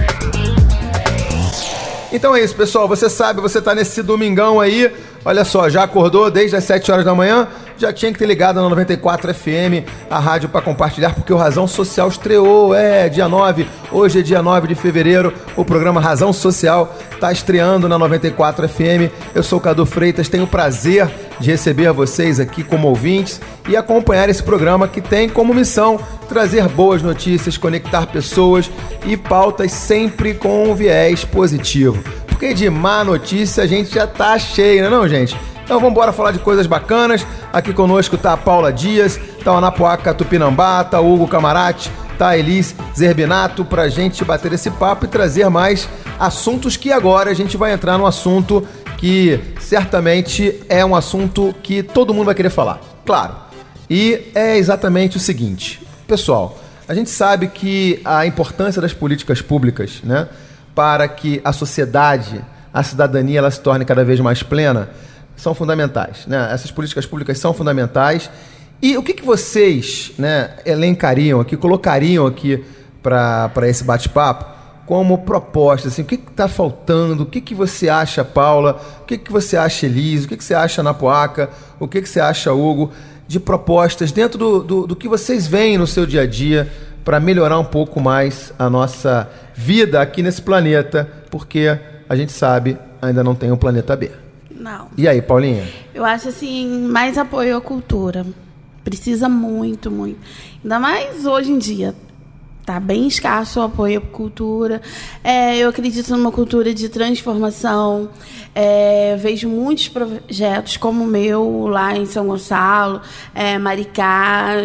Então é isso, pessoal. Você sabe, você está nesse domingão aí. Olha só, já acordou desde as 7 horas da manhã? Já tinha que ter ligado na 94 FM, a rádio para compartilhar, porque o Razão Social estreou, é, dia 9, hoje é dia 9 de fevereiro, o programa Razão Social está estreando na 94 FM. Eu sou o Cadu Freitas, tenho o prazer de receber vocês aqui como ouvintes e acompanhar esse programa que tem como missão trazer boas notícias, conectar pessoas e pautas sempre com um viés positivo. Porque de má notícia a gente já tá cheio, não é não, gente? Então vamos embora falar de coisas bacanas. Aqui conosco tá a Paula Dias, tá o Anapuaca Tupinambá, tá o Hugo Camarati, tá a Elis Zerbinato pra gente bater esse papo e trazer mais assuntos que agora a gente vai entrar no assunto que certamente é um assunto que todo mundo vai querer falar. Claro. E é exatamente o seguinte, pessoal, a gente sabe que a importância das políticas públicas, né, para que a sociedade, a cidadania, ela se torne cada vez mais plena, são fundamentais. Né? Essas políticas públicas são fundamentais. E o que, que vocês né, elencariam aqui, colocariam aqui para esse bate-papo como proposta? Assim, o que está faltando? O que, que você acha, Paula? O que, que você acha, Elise? O que, que você acha, Napoaca? O que, que você acha, Hugo? De propostas dentro do, do, do que vocês veem no seu dia a dia para melhorar um pouco mais a nossa vida aqui nesse planeta, porque a gente sabe ainda não tem um planeta B. Não. E aí, Paulinha? Eu acho assim, mais apoio à cultura. Precisa muito, muito. Ainda mais hoje em dia. Tá bem escasso o apoio à cultura. É, eu acredito numa cultura de transformação. É, vejo muitos projetos como o meu lá em São Gonçalo, é, Maricá,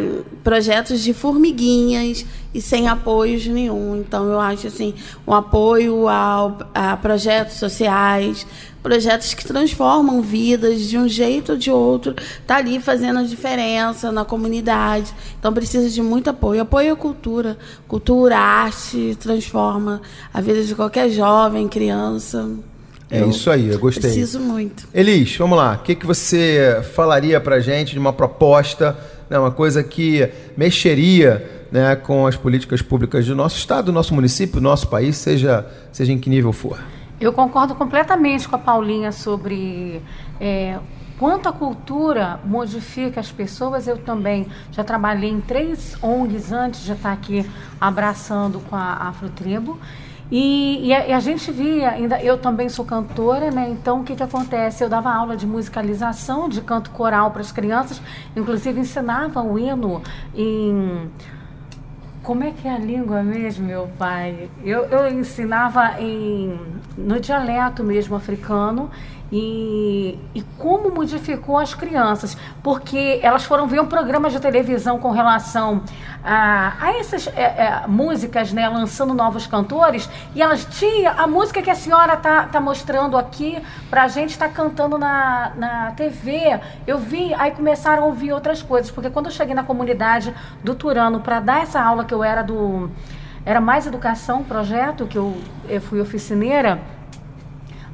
projetos de formiguinhas e sem apoios nenhum. Então eu acho assim um apoio ao, a projetos sociais, projetos que transformam vidas de um jeito ou de outro, tá ali fazendo a diferença na comunidade. Então precisa de muito apoio. Apoio à cultura. Cultura, arte, transforma a vida de qualquer jovem, criança. É eu isso aí, eu gostei. Preciso muito. Elis, vamos lá. O que, que você falaria pra gente de uma proposta, né, uma coisa que mexeria né, com as políticas públicas do nosso estado, do nosso município, do nosso país, seja, seja em que nível for? Eu concordo completamente com a Paulinha sobre é, quanto a cultura modifica as pessoas. Eu também já trabalhei em três ONGs antes de estar aqui abraçando com a Afrotribo. E, e, a, e, a, gente via, ainda eu também sou cantora, né? Então o que, que acontece? Eu dava aula de musicalização, de canto coral para as crianças, inclusive ensinava o hino em como é que é a língua mesmo, meu pai? Eu, eu ensinava em, no dialeto mesmo africano e, e como modificou as crianças, porque elas foram ver um programa de televisão com relação a, a essas é, é, músicas, né, lançando novos cantores, e elas, tia, a música que a senhora tá, tá mostrando aqui pra gente, tá cantando na, na TV, eu vi, aí começaram a ouvir outras coisas, porque quando eu cheguei na comunidade do Turano para dar essa aula que eu era do era mais educação projeto que eu, eu fui oficineira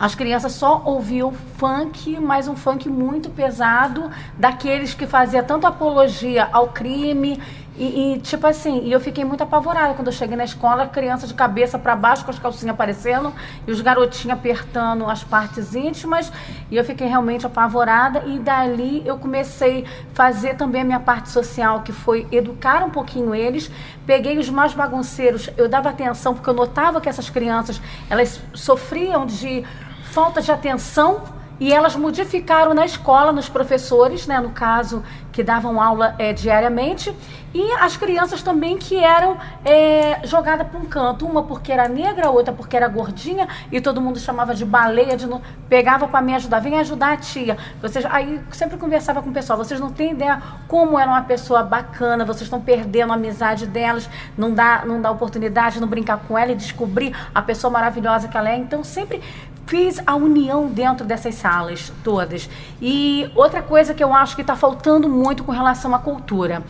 as crianças só ouviam funk, mas um funk muito pesado, daqueles que fazia tanto apologia ao crime e, e, tipo assim, e eu fiquei muito apavorada quando eu cheguei na escola, criança de cabeça para baixo com as calcinhas aparecendo e os garotinhos apertando as partes íntimas, e eu fiquei realmente apavorada e dali eu comecei a fazer também a minha parte social, que foi educar um pouquinho eles. Peguei os mais bagunceiros, eu dava atenção porque eu notava que essas crianças, elas sofriam de falta de atenção e elas modificaram na escola, nos professores, né, no caso, que davam aula é, diariamente, e as crianças também que eram é, jogadas para um canto, uma porque era negra, outra porque era gordinha, e todo mundo chamava de baleia, de no... pegava para me ajudar, vem ajudar a tia. Vocês, aí sempre conversava com o pessoal, vocês não têm ideia como era uma pessoa bacana, vocês estão perdendo a amizade delas, não dá, não dá oportunidade de não brincar com ela e descobrir a pessoa maravilhosa que ela é. Então sempre fiz a união dentro dessas salas todas. E outra coisa que eu acho que está faltando muito com relação à cultura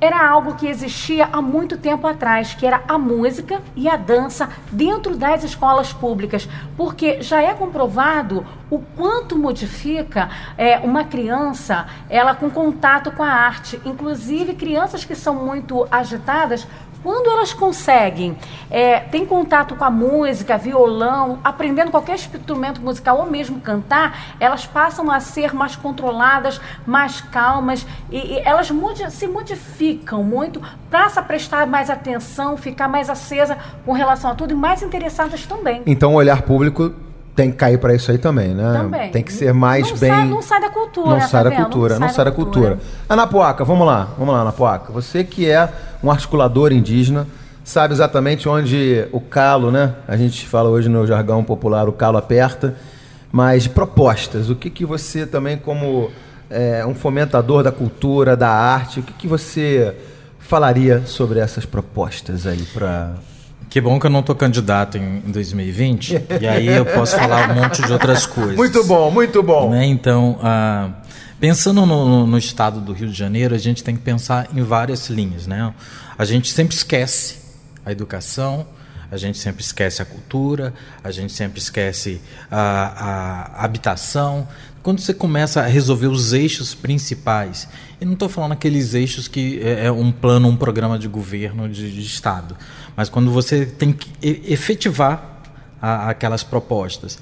era algo que existia há muito tempo atrás, que era a música e a dança dentro das escolas públicas, porque já é comprovado o quanto modifica é, uma criança ela com contato com a arte. Inclusive crianças que são muito agitadas quando elas conseguem é, ter contato com a música, violão, aprendendo qualquer instrumento musical ou mesmo cantar, elas passam a ser mais controladas, mais calmas e, e elas se modificam muito para a prestar mais atenção, ficar mais acesa com relação a tudo e mais interessadas também. Então o olhar público tem que cair para isso aí também, né? Também. Tem que ser mais não bem. Sai, não sai da cultura. Não tá sai da vendo? cultura, não sai da cultura. Anapuaca, vamos lá, vamos lá, Anapuaca. Você que é um articulador indígena, sabe exatamente onde o calo, né? A gente fala hoje no jargão popular, o calo aperta. Mas propostas, o que, que você também, como é, um fomentador da cultura, da arte, o que, que você falaria sobre essas propostas aí para que bom que eu não estou candidato em, 2020, e aí eu posso falar um monte de outras coisas. Muito bom, muito bom. Né? Então, ah, pensando no, no, estado do Rio de Janeiro, a gente tem que pensar em várias linhas. Né? A gente sempre esquece a educação, a gente sempre esquece a cultura, a gente sempre esquece a, a habitação. Quando você começa a resolver os eixos principais, e não estou falando aqueles eixos que é, é um plano, um programa de governo de, de Estado, mas quando você tem que efetivar a, aquelas propostas.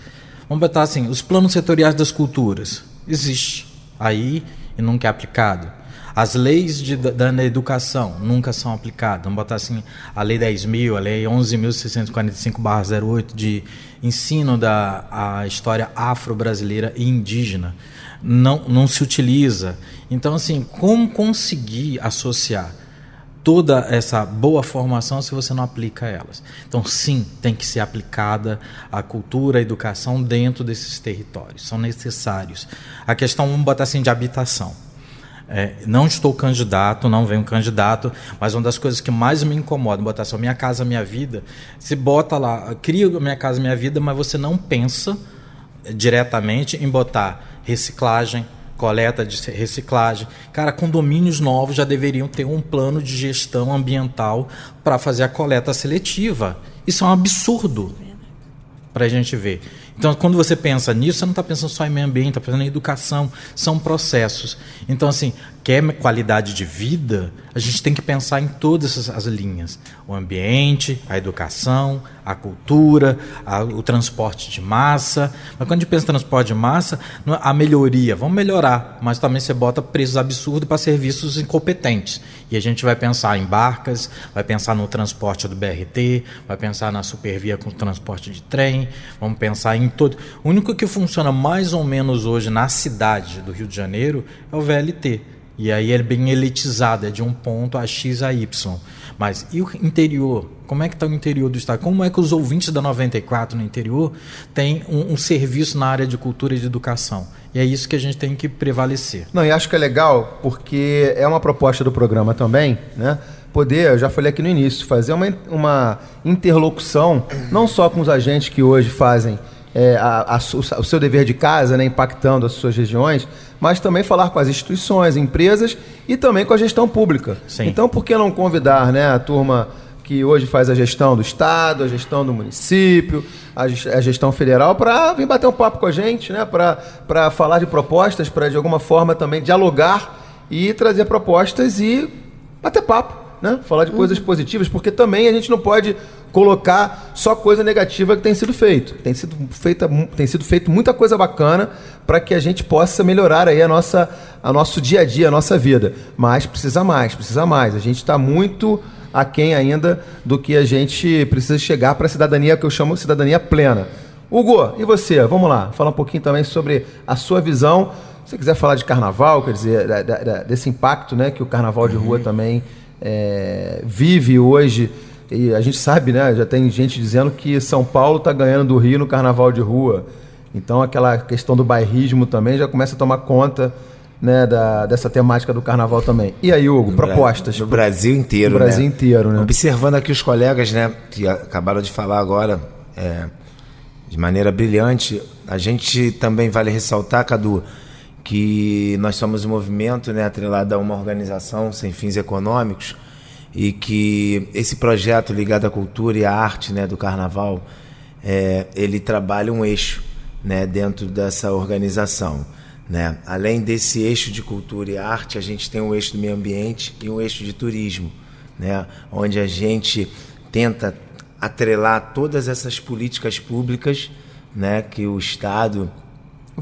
Vamos botar assim, os planos setoriais das culturas. Existe aí e nunca é aplicado. As leis de, da, da, educação nunca são aplicadas. Vamos botar assim, a Lei 10.000, a Lei 11.645-08 de ensino da a história afro-brasileira e indígena não, não se utiliza. Então, assim, como conseguir associar toda essa boa formação se você não aplica elas. Então, sim, tem que ser aplicada a cultura, a educação dentro desses territórios. São necessários. A questão, vamos botar assim, de habitação. É, não estou candidato, não venho candidato, mas uma das coisas que mais me incomoda, botar só minha casa, minha vida, se bota lá, cria minha casa, minha vida, mas você não pensa diretamente em botar reciclagem, coleta de reciclagem. Cara, condomínios novos já deveriam ter um plano de gestão ambiental para fazer a coleta seletiva. Isso é um absurdo para a gente ver. Então, quando você pensa nisso, você não está pensando só em meio ambiente, está pensando em educação, são processos. Então, assim, quer qualidade de vida, a gente tem que pensar em todas as linhas: o ambiente, a educação, a cultura, a, o transporte de massa. Mas quando a gente pensa em transporte de massa, é a melhoria, vamos melhorar, mas também você bota preços absurdos para serviços incompetentes. E a gente vai pensar em barcas, vai pensar no transporte do BRT, vai pensar na supervia com transporte de trem, vamos pensar em todo. O único que funciona mais ou menos hoje na cidade do Rio de Janeiro é o VLT. E aí é bem elitizado, é de um ponto a X a Y. Mas e o interior? Como é que está o interior do estado? Como é que os ouvintes da 94 no interior têm um, um, serviço na área de cultura e de educação? E é isso que a gente tem que prevalecer. Não, e acho que é legal porque é uma proposta do programa também, né? Poder, eu já falei aqui no início, fazer uma, uma interlocução não só com os agentes que hoje fazem é, a, a, o seu dever de casa, né, impactando as suas regiões, mas também falar com as instituições, empresas e também com a gestão pública. Sim. Então, por que não convidar né, a turma que hoje faz a gestão do Estado, a gestão do município, a, gestão federal, para vir bater um papo com a gente, né, para falar de propostas, para de alguma forma também dialogar e trazer propostas e bater papo né? Falar de coisas uhum. positivas, porque também a gente não pode colocar só coisa negativa que tem sido feito. Tem sido feita, tem sido feito muita coisa bacana para que a gente possa melhorar aí a nossa, a nosso dia a dia, a nossa vida. Mas precisa mais, precisa mais. A gente está muito aquém ainda do que a gente precisa chegar para a cidadania que eu chamo cidadania plena. Hugo, e você? Vamos lá, falar um pouquinho também sobre a sua visão. Se você quiser falar de carnaval, quer dizer, da, da, desse impacto né, que o carnaval de rua uhum. também é, vive hoje, e a gente sabe, né? Já tem gente dizendo que São Paulo está ganhando do Rio no carnaval de rua. Então aquela questão do bairrismo também já começa a tomar conta né, da, dessa temática do carnaval também. E aí, Hugo, no propostas? No Brasil inteiro, No Brasil né? inteiro, né? Observando aqui os colegas, né, que acabaram de falar agora, é, de maneira brilhante, a gente também vale ressaltar, Cadu, que nós somos um movimento né, atrelado a uma organização sem fins econômicos e que esse projeto ligado à cultura e à arte né, do carnaval, é, ele trabalha um eixo né, dentro dessa organização. Né? Além desse eixo de cultura e arte, a gente tem um eixo do meio ambiente e um eixo de turismo, né? onde a gente tenta atrelar todas essas políticas públicas né, que o Estado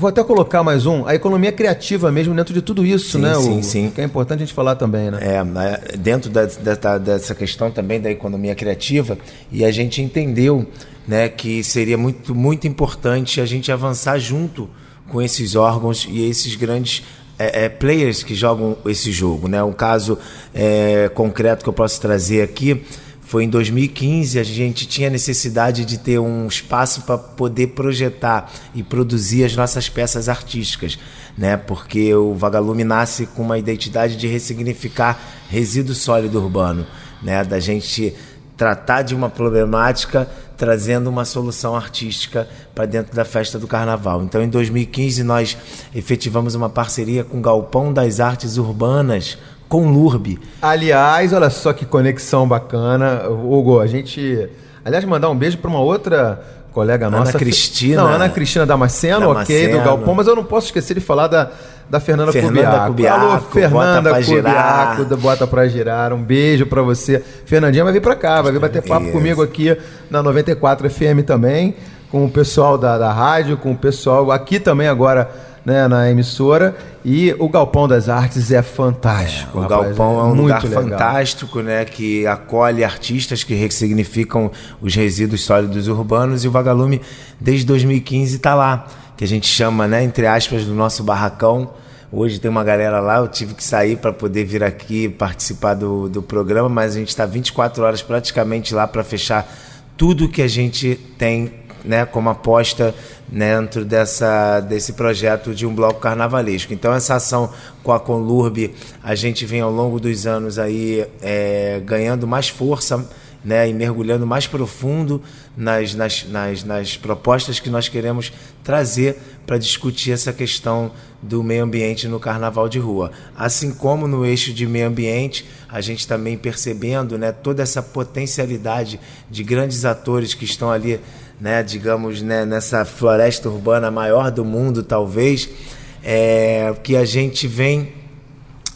Vou até colocar mais um, a economia criativa mesmo dentro de tudo isso, sim, né? Sim, o, sim. Que é importante a gente falar também, né? É, dentro da, da, dessa questão também da economia criativa, e a gente entendeu né, que seria muito, muito importante a gente avançar junto com esses órgãos e esses grandes é, é, players que jogam esse jogo. Né? Um caso é, concreto que eu posso trazer aqui foi em 2015, a gente tinha necessidade de ter um espaço para poder projetar e produzir as nossas peças artísticas, né? Porque o Vagalume nasce com uma identidade de ressignificar resíduo sólido urbano, né? Da gente tratar de uma problemática trazendo uma solução artística para dentro da festa do carnaval. Então, em 2015, nós efetivamos uma parceria com o Galpão das Artes Urbanas, com Lurbe. Aliás, olha só que conexão bacana. Hugo, a gente. Aliás, mandar um beijo para uma outra colega Ana nossa. Ana Cristina. Não, Ana Cristina Damasceno, Damasceno, ok, do Galpão, mas eu não posso esquecer de falar da, da Fernanda, Fernanda Cubiaco. Cubiaco. Alô, Fernanda Bota Cubiaco, da Bota Pra Girar. Um beijo pra você. Fernandinha vai vir pra cá, vai vir bater papo Isso. comigo aqui na 94 FM também, com o pessoal da, da rádio, com o pessoal aqui também agora né, na emissora. E o Galpão das Artes é fantástico. É, o rapaz, Galpão é, é um lugar legal. fantástico, né? Que acolhe artistas que ressignificam os resíduos sólidos urbanos. E o Vagalume, desde 2015, está lá que a gente chama, né, entre aspas, do nosso barracão. Hoje tem uma galera lá, eu tive que sair para poder vir aqui participar do, do programa, mas a gente está 24 horas praticamente lá para fechar tudo que a gente tem né, como aposta dentro dessa, desse projeto de um bloco carnavalesco. Então essa ação com a Conlurb, a gente vem ao longo dos anos aí é, ganhando mais força, né, e mergulhando mais profundo nas, nas, nas, nas propostas que nós queremos trazer para discutir essa questão do meio ambiente no carnaval de rua. Assim como no eixo de meio ambiente, a gente também percebendo né, toda essa potencialidade de grandes atores que estão ali, né, digamos, né, nessa floresta urbana maior do mundo, talvez, é, que a gente vem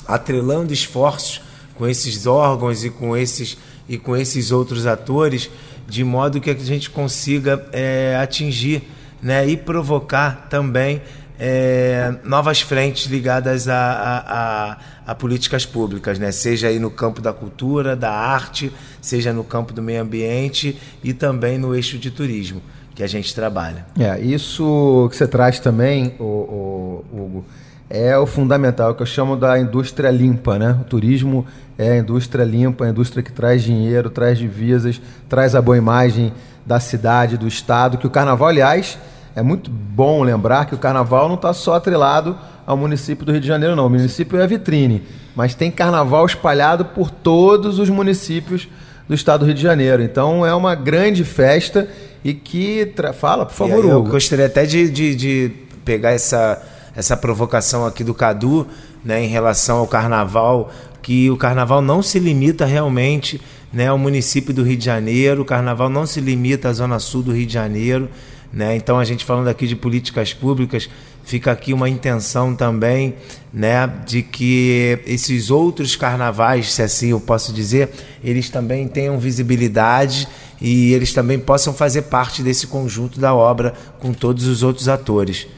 atrelando esforços com esses órgãos e com esses e com esses outros atores, de modo que a gente consiga é, atingir né, e provocar também é, novas frentes ligadas a, a, a, a, políticas públicas, né? seja aí no campo da cultura, da arte, seja no campo do meio ambiente e também no eixo de turismo que a gente trabalha. É, isso que você traz também, o, Hugo, é o fundamental, que eu chamo da indústria limpa, né? O turismo é a indústria limpa, a indústria que traz dinheiro, traz divisas, traz a boa imagem da cidade, do estado, que o carnaval, aliás, é muito bom lembrar que o carnaval não está só atrelado ao município do Rio de Janeiro, não. O município é vitrine, mas tem carnaval espalhado por todos os municípios do estado do Rio de Janeiro. Então é uma grande festa e que. Tra... Fala, por favor, Eu Hugo. gostaria até de, de, de pegar essa, essa provocação aqui do Cadu né, em relação ao carnaval que o carnaval não se limita realmente né, ao município do Rio de Janeiro, o carnaval não se limita à zona sul do Rio de Janeiro. Né? Então, a gente falando aqui de políticas públicas, fica aqui uma intenção também né, de que esses outros carnavais, se assim eu posso dizer, eles também tenham visibilidade e eles também possam fazer parte desse conjunto da obra com todos os outros atores.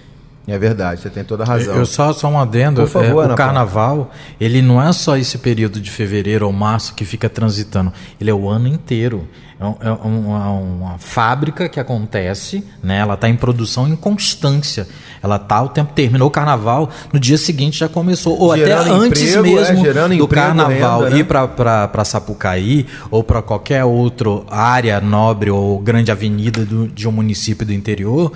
É verdade, você tem toda a razão. Eu só, só um adendo, Por favor, é, o carnaval, ele não é só esse período de fevereiro ou março que fica transitando, ele é o ano inteiro. É, é uma, uma, fábrica que acontece, né? ela está em produção em constância. Ela tá o tempo terminou o carnaval, no dia seguinte já começou, ou gerando até antes emprego, mesmo é, do emprego, carnaval renda, né? ir para Sapucaí ou para qualquer outra área nobre ou grande avenida do, de um município do interior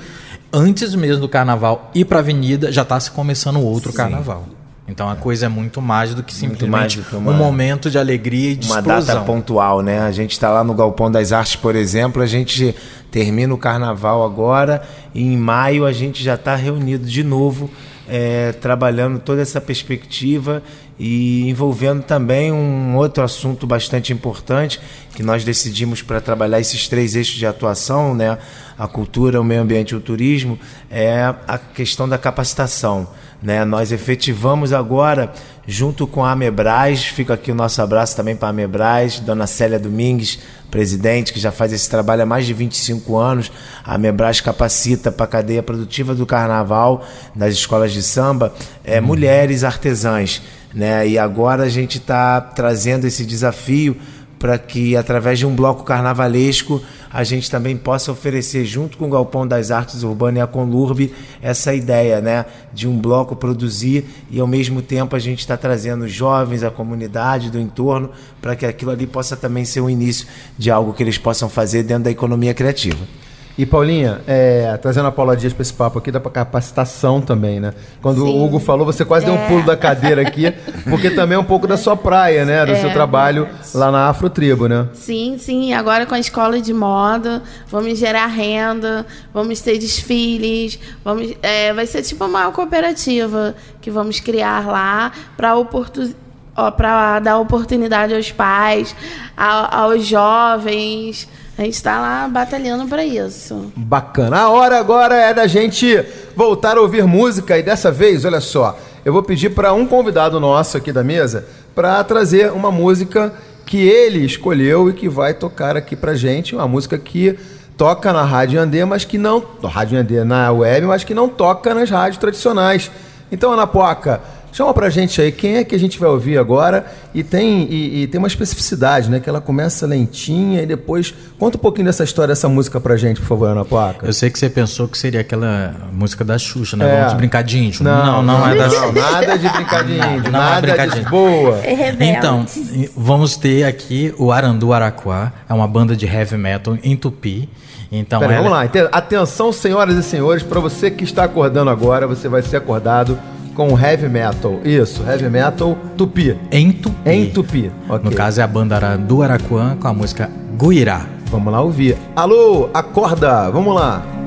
antes mesmo do carnaval ir para a avenida, já está se começando outro Sim. carnaval. Então a coisa é muito mais do que simplesmente do que uma, um momento de alegria e de uma explosão. data pontual, né? A gente está lá no Galpão das Artes, por exemplo, a gente termina o carnaval agora e em maio a gente já está reunido de novo, é, trabalhando toda essa perspectiva e envolvendo também um outro assunto bastante importante que nós decidimos para trabalhar esses três eixos de atuação, né? a cultura, o meio ambiente e o turismo, é a questão da capacitação. Né? Nós efetivamos agora, junto com a Amebras, fica aqui o nosso abraço também para a Amebras, Dona Célia Domingues, presidente, que já faz esse trabalho há mais de 25 anos. A Amebras capacita para a cadeia produtiva do carnaval nas escolas de samba é, uhum. mulheres artesãs. Né? E agora a gente está trazendo esse desafio para que através de um bloco carnavalesco a gente também possa oferecer junto com o Galpão das Artes Urbanas e a Conlurb essa ideia, né, de um bloco produzir e ao mesmo tempo a gente está trazendo jovens, a comunidade do entorno para que aquilo ali possa também ser o início de algo que eles possam fazer dentro da economia criativa. E Paulinha, é, trazendo a Paula Dias para esse papo aqui da capacitação também, né? Quando Sim. o Hugo falou, você quase é. deu um é. pulo da cadeira aqui, porque também é um pouco da sua praia, né? Do é, seu trabalho lá na Afro Tribo, né? Sim, sim. Agora com a escola de moda, vamos gerar renda, vamos ter desfiles, vamos, é, vai ser tipo uma cooperativa que vamos criar lá para para dar oportunidade aos pais, aos jovens, a gente está lá batalhando para isso. Bacana. A hora agora é da gente voltar a ouvir música e dessa vez, olha só, eu vou pedir para um convidado nosso aqui da mesa para trazer uma música que ele escolheu e que vai tocar aqui pra gente, uma música que toca na Rádio Andê, mas que não, Rádio Andê na web, mas que não toca nas rádios tradicionais. Então, Ana Poca, Chama pra gente aí quem é que a gente vai ouvir agora e tem, e, e, tem uma especificidade, né? Que ela começa lentinha e depois. Conta um pouquinho dessa história, dessa música pra gente, por favor, Ana Placa. Eu sei que você pensou que seria aquela música da Xuxa, né? É. Vamos brincar de índio. Não, não, não, não é da Xuxa. Nada de brincar de índio, não, não é nada é de boa. É então, vamos ter aqui o Arandu Araquá, é uma banda de heavy metal em tupi. Então, Pera, ela... vamos lá. Atenção, senhoras e senhores, para você que está acordando agora, você vai ser acordado com heavy metal. Isso, heavy metal tupi. Em tupi. Em tupi. Okay. No caso é a banda do Araquã com a música Guirá. Vamos lá ouvir. Alô, acorda, vamos lá.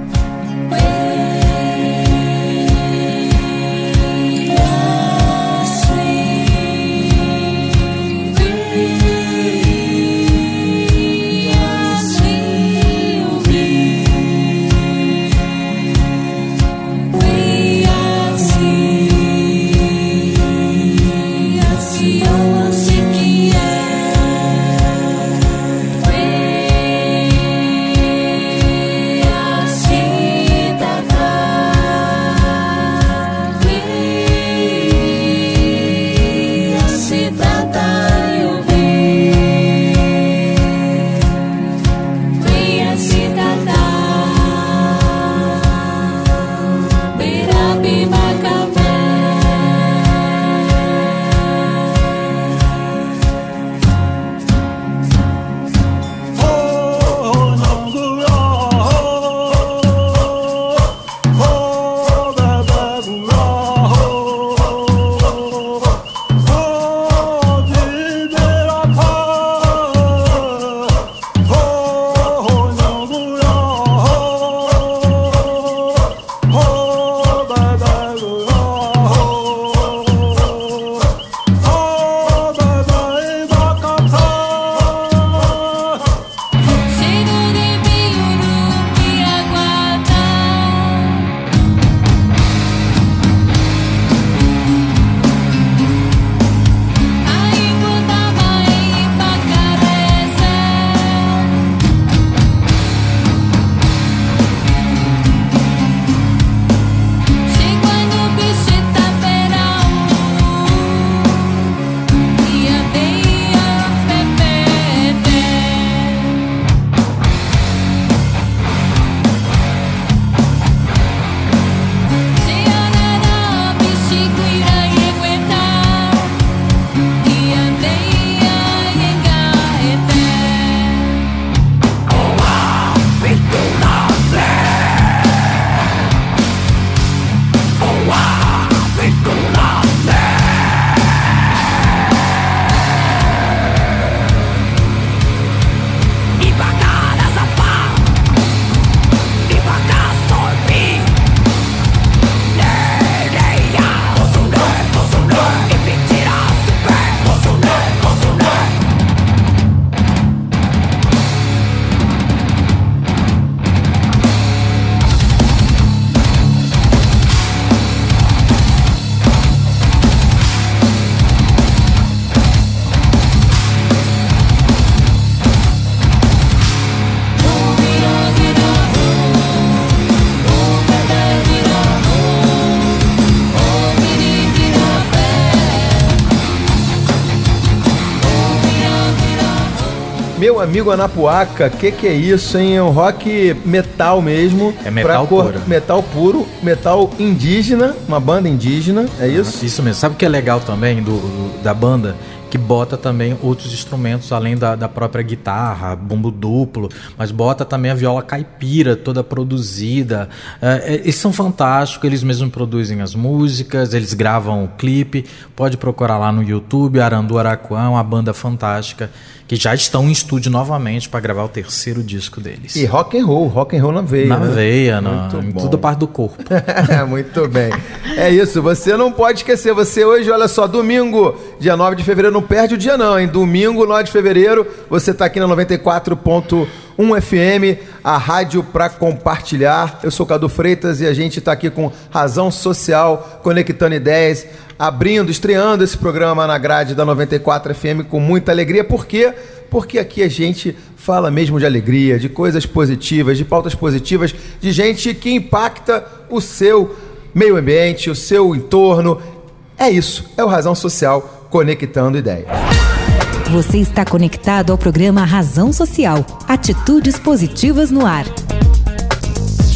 Amigo Anapuaca, que que é isso, hein? É um rock metal mesmo. É metal cor... puro. Metal puro, metal indígena, uma banda indígena, é isso? Isso mesmo. Sabe o que é legal também do, do da banda? que bota também outros instrumentos além da, da própria guitarra, bumbo duplo, mas bota também a viola caipira toda produzida. É, é, eles são fantásticos, eles mesmos produzem as músicas, eles gravam o clipe. Pode procurar lá no YouTube, Arandu Araquã, uma banda fantástica que já estão em estúdio novamente para gravar o terceiro disco deles. E rock and roll, rock and roll na veia. Na né? veia, na, em toda parte do corpo. Muito bem. É isso, você não pode esquecer. Você hoje, olha só, domingo, dia 9 de fevereiro, não perde o dia não, hein? Domingo, 9 de fevereiro, você está aqui na 94.1 FM, a rádio para compartilhar. Eu sou Cadu Freitas e a gente está aqui com Razão Social, conectando ideias abrindo, estreando esse programa na grade da 94 FM com muita alegria. Por quê? Porque aqui a gente fala mesmo de alegria, de coisas positivas, de pautas positivas, de gente que impacta o seu meio ambiente, o seu entorno. É isso, é o Razão Social conectando ideias. Você está conectado ao programa Razão Social. Atitudes positivas no ar.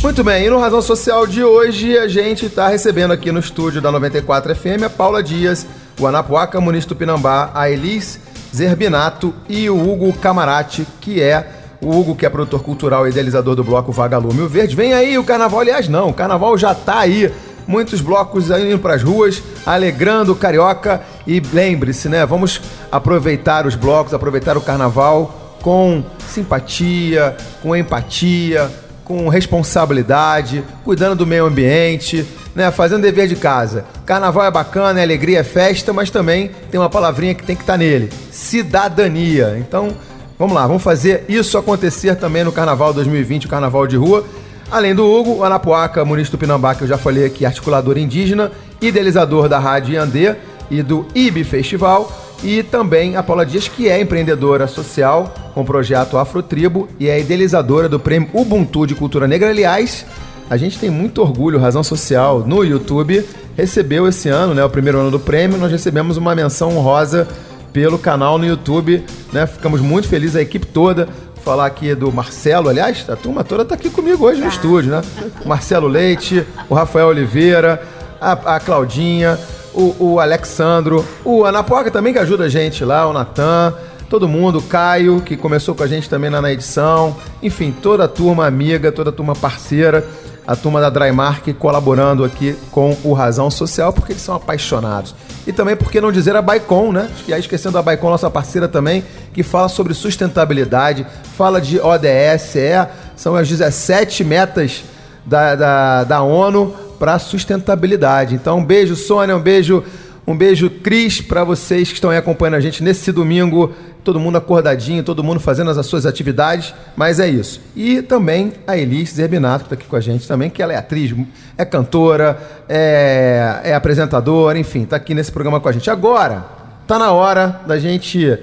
Muito bem, e no Razão Social de hoje a gente está recebendo aqui no estúdio da 94 FM a Paula Dias, o Anapuaca Muniz Tupinambá, a Elis Zerbinato e o Hugo Camarati, que é o Hugo, que é produtor cultural e idealizador do bloco Vagalume o Verde. Vem aí o carnaval, aliás, não, o carnaval já está aí. Muitos blocos indo para as ruas, alegrando o carioca. E lembre-se, né? Vamos aproveitar os blocos, aproveitar o carnaval com simpatia, com empatia, com responsabilidade, cuidando do meio ambiente, né, fazendo dever de casa. Carnaval é bacana, é alegria, é festa, mas também tem uma palavrinha que tem que estar tá nele: cidadania. Então, vamos lá, vamos fazer isso acontecer também no Carnaval 2020, o Carnaval de Rua. Além do Hugo, o Anapuaca, Muniz Tupinambá, que eu já falei aqui, articulador indígena, idealizador da Rádio Yandê e do IB Festival e também a Paula Dias, que é empreendedora social com o projeto Afrotribo e é idealizadora do prêmio Ubuntu de Cultura Negra. Aliás, a gente tem muito orgulho, Razão Social, no YouTube, recebeu esse ano, né, o primeiro ano do prêmio, nós recebemos uma menção honrosa pelo canal no YouTube, né? Ficamos muito felizes, a equipe toda. Falar aqui do Marcelo, aliás, a turma toda está aqui comigo hoje no estúdio, né? Marcelo Leite, o Rafael Oliveira, a, a Claudinha, o, o Alexandro, o Anapoca também que ajuda a gente lá, o Natan, todo mundo, o Caio, que começou com a gente também na, na edição, enfim, toda a turma amiga, toda a turma parceira, a turma da Drymark colaborando aqui com o Razão Social, porque eles são apaixonados. E também, por que não dizer a Baicon, né? E aí, esquecendo a Baicon, nossa parceira também, que fala sobre sustentabilidade, fala de ODS, é, são as 17 metas da, da, da ONU para sustentabilidade. Então, um beijo, Sônia, um beijo, um beijo, Cris, para vocês que estão aí acompanhando a gente nesse domingo. Todo mundo acordadinho, todo mundo fazendo as suas atividades, mas é isso. E também a Elis Zerbinato, que está aqui com a gente também, que ela é atriz, é cantora, é, é apresentadora, enfim, está aqui nesse programa com a gente. Agora, tá na hora da gente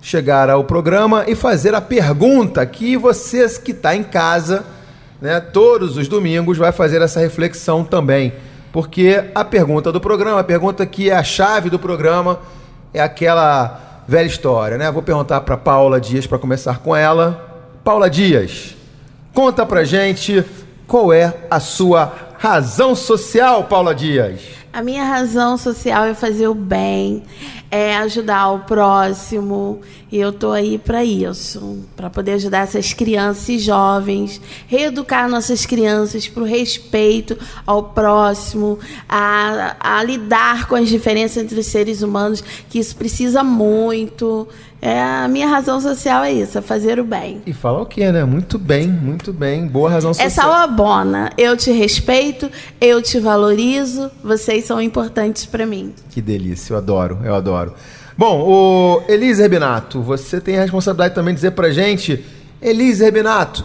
chegar ao programa e fazer a pergunta que vocês que está em casa né, todos os domingos, vai fazer essa reflexão também. Porque a pergunta do programa, a pergunta que é a chave do programa, é aquela velha história, né? Vou perguntar para Paula Dias para começar com ela. Paula Dias, conta pra gente qual é a sua razão social, Paula Dias. A minha razão social é fazer o bem, é ajudar o próximo, e eu tô aí para isso, para poder ajudar essas crianças e jovens, reeducar nossas crianças para o respeito ao próximo, a, a lidar com as diferenças entre os seres humanos, que isso precisa muito. É, a minha razão social é isso, é fazer o bem. E fala o quê, né? Muito bem, muito bem. Boa razão social. É salabona. Eu te respeito, eu te valorizo, vocês são importantes para mim. Que delícia, eu adoro, eu adoro. Bom, o Elise Rebinato, você tem a responsabilidade também de dizer pra gente, Elise Rebinato,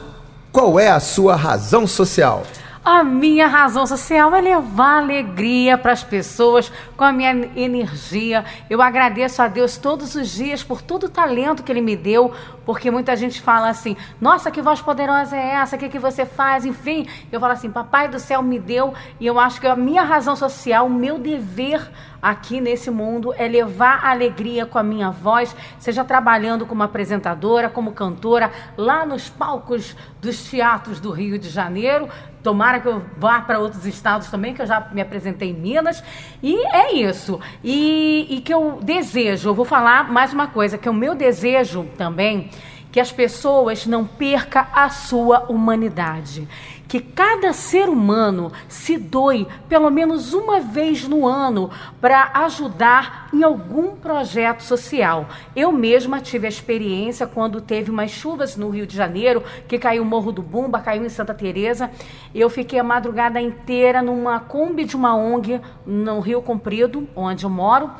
qual é a sua razão social? A minha razão social é levar alegria para as pessoas com a minha energia. Eu agradeço a Deus todos os dias por todo o talento que Ele me deu, porque muita gente fala assim: nossa, que voz poderosa é essa? O que, que você faz? Enfim, eu falo assim: Papai do céu me deu, e eu acho que a minha razão social, o meu dever aqui nesse mundo é levar alegria com a minha voz, seja trabalhando como apresentadora, como cantora, lá nos palcos dos teatros do Rio de Janeiro. Tomara que eu vá para outros estados também, que eu já me apresentei em Minas. E é isso. E, e que eu desejo, eu vou falar mais uma coisa, que o meu desejo também que as pessoas não percam a sua humanidade que cada ser humano se doe pelo menos uma vez no ano para ajudar em algum projeto social. Eu mesma tive a experiência quando teve umas chuvas no Rio de Janeiro, que caiu o Morro do Bumba, caiu em Santa Teresa. Eu fiquei a madrugada inteira numa Kombi de uma ONG no Rio Comprido, onde eu moro,